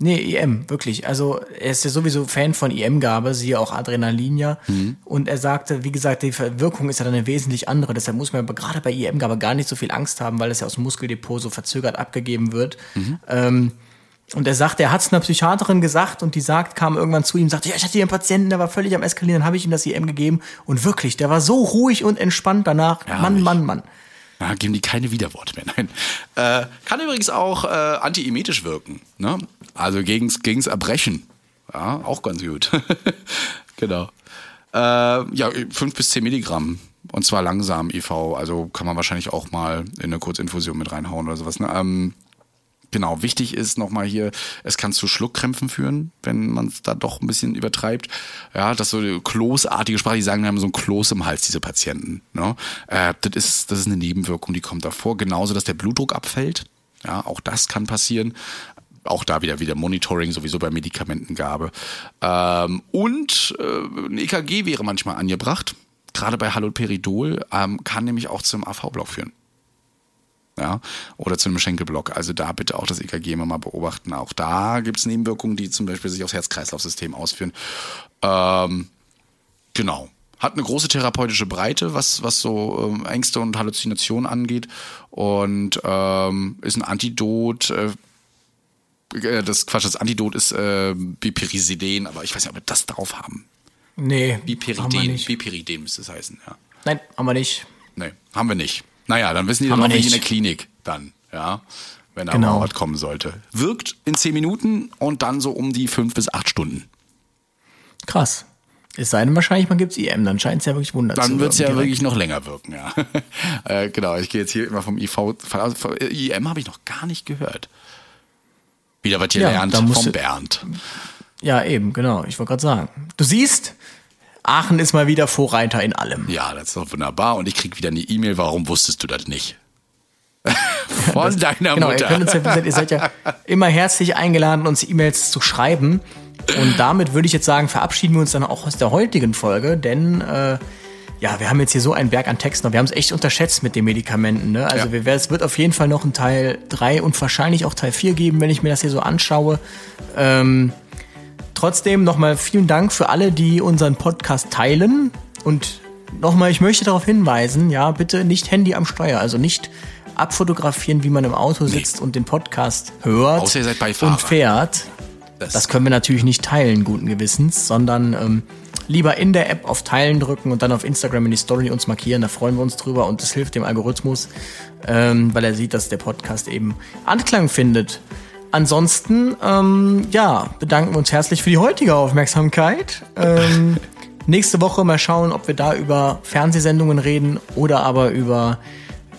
Nee, IM, wirklich. Also er ist ja sowieso Fan von IM-Gabe, siehe auch Adrenalin ja. Und er sagte, wie gesagt, die Wirkung ist ja dann eine wesentlich andere. Deshalb muss man aber gerade bei IM-Gabe gar nicht so viel Angst haben, weil es ja aus dem Muskeldepot so verzögert abgegeben wird. Ähm, und er sagt, er hat es einer Psychiaterin gesagt und die sagt, kam irgendwann zu ihm, sagte, ja, ich hatte hier einen Patienten, der war völlig am Eskalieren, dann habe ich ihm das IM gegeben. Und wirklich, der war so ruhig und entspannt danach. Mann, Herrlich. Mann, Mann. Ja, geben die keine Widerworte mehr. Nein. Äh, kann übrigens auch äh, antiemetisch wirken. Ne? Also gegens, gegens Erbrechen. Ja, auch ganz gut. genau. Äh, ja, 5 bis 10 Milligramm Und zwar langsam IV. Also kann man wahrscheinlich auch mal in eine Kurzinfusion mit reinhauen oder sowas. Ne? Ähm, Genau, wichtig ist nochmal hier, es kann zu Schluckkrämpfen führen, wenn man es da doch ein bisschen übertreibt. Ja, das so eine kloßartige Sprache, die sagen, wir haben so ein Kloß im Hals, diese Patienten. Ne? Äh, das, ist, das ist eine Nebenwirkung, die kommt davor. Genauso, dass der Blutdruck abfällt. Ja, auch das kann passieren. Auch da wieder wieder Monitoring, sowieso bei Medikamentengabe. Ähm, und äh, ein EKG wäre manchmal angebracht. Gerade bei Haloperidol ähm, kann nämlich auch zum AV-Block führen ja, oder zu einem Schenkelblock. Also da bitte auch das EKG immer mal beobachten. Auch da gibt es Nebenwirkungen, die zum Beispiel sich aufs Herz-Kreislauf-System ausführen. Ähm, genau. Hat eine große therapeutische Breite, was, was so ähm, Ängste und Halluzinationen angeht. Und ähm, ist ein Antidot. Äh, äh das Quatsch, das Antidot ist äh, Bipiriziden, aber ich weiß nicht, ob wir das drauf haben. Nee. Bipiridin, Bipiridin müsste es heißen, ja. Nein, haben wir nicht. Nee, haben wir nicht. Naja, dann wissen die dann auch nicht in der Klinik dann, ja, wenn da genau. mal was kommen sollte. Wirkt in zehn Minuten und dann so um die fünf bis acht Stunden. Krass. Es sei denn wahrscheinlich, man gibt es IM, dann scheint es ja wirklich Wunder dann zu Dann wird es ja direkt. wirklich noch länger wirken, ja. äh, genau, ich gehe jetzt hier immer vom IV. IM habe ich noch gar nicht gehört. Wieder was hier ja, lernt vom Bernd. Ja, eben, genau. Ich wollte gerade sagen. Du siehst, Aachen ist mal wieder Vorreiter in allem. Ja, das ist doch wunderbar. Und ich krieg wieder eine E-Mail, warum wusstest du das nicht? Von das, deiner genau, Mutter. Ihr, uns ja, ihr seid ja immer herzlich eingeladen, uns E-Mails zu schreiben. Und damit würde ich jetzt sagen, verabschieden wir uns dann auch aus der heutigen Folge, denn äh, ja, wir haben jetzt hier so einen Berg an Texten. Wir haben es echt unterschätzt mit den Medikamenten. Ne? Also ja. wir, es wird auf jeden Fall noch ein Teil 3 und wahrscheinlich auch Teil 4 geben, wenn ich mir das hier so anschaue. Ähm, Trotzdem nochmal vielen Dank für alle, die unseren Podcast teilen. Und nochmal, ich möchte darauf hinweisen, ja, bitte nicht Handy am Steuer, also nicht abfotografieren, wie man im Auto sitzt nee. und den Podcast hört Außer ihr seid Beifahrer. und fährt. Das, das, können wir natürlich nicht teilen, guten Gewissens, sondern ähm, lieber in der App auf Teilen drücken und dann auf Instagram in die Story uns markieren. Da freuen wir uns drüber und das hilft dem Algorithmus, ähm, weil er sieht, dass der Podcast eben Anklang findet. Ansonsten, ähm, ja, bedanken wir uns herzlich für die heutige Aufmerksamkeit. Ähm, nächste Woche mal schauen, ob wir da über Fernsehsendungen reden oder aber über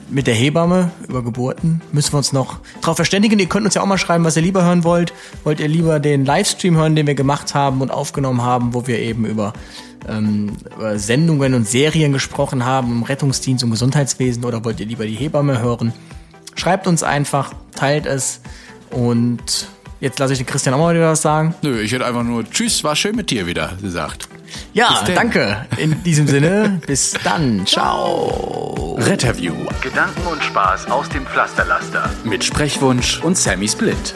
mit der Hebamme, über Geburten. Müssen wir uns noch darauf verständigen. Ihr könnt uns ja auch mal schreiben, was ihr lieber hören wollt. Wollt ihr lieber den Livestream hören, den wir gemacht haben und aufgenommen haben, wo wir eben über, ähm, über Sendungen und Serien gesprochen haben, im Rettungsdienst und Gesundheitswesen oder wollt ihr lieber die Hebamme hören? Schreibt uns einfach, teilt es. Und jetzt lasse ich den Christian auch mal wieder was sagen. Nö, ich hätte einfach nur Tschüss, war schön mit dir wieder gesagt. Ja, danke. In diesem Sinne, bis dann. Ciao. Retterview. Gedanken und Spaß aus dem Pflasterlaster. Mit Sprechwunsch und Sammy Split.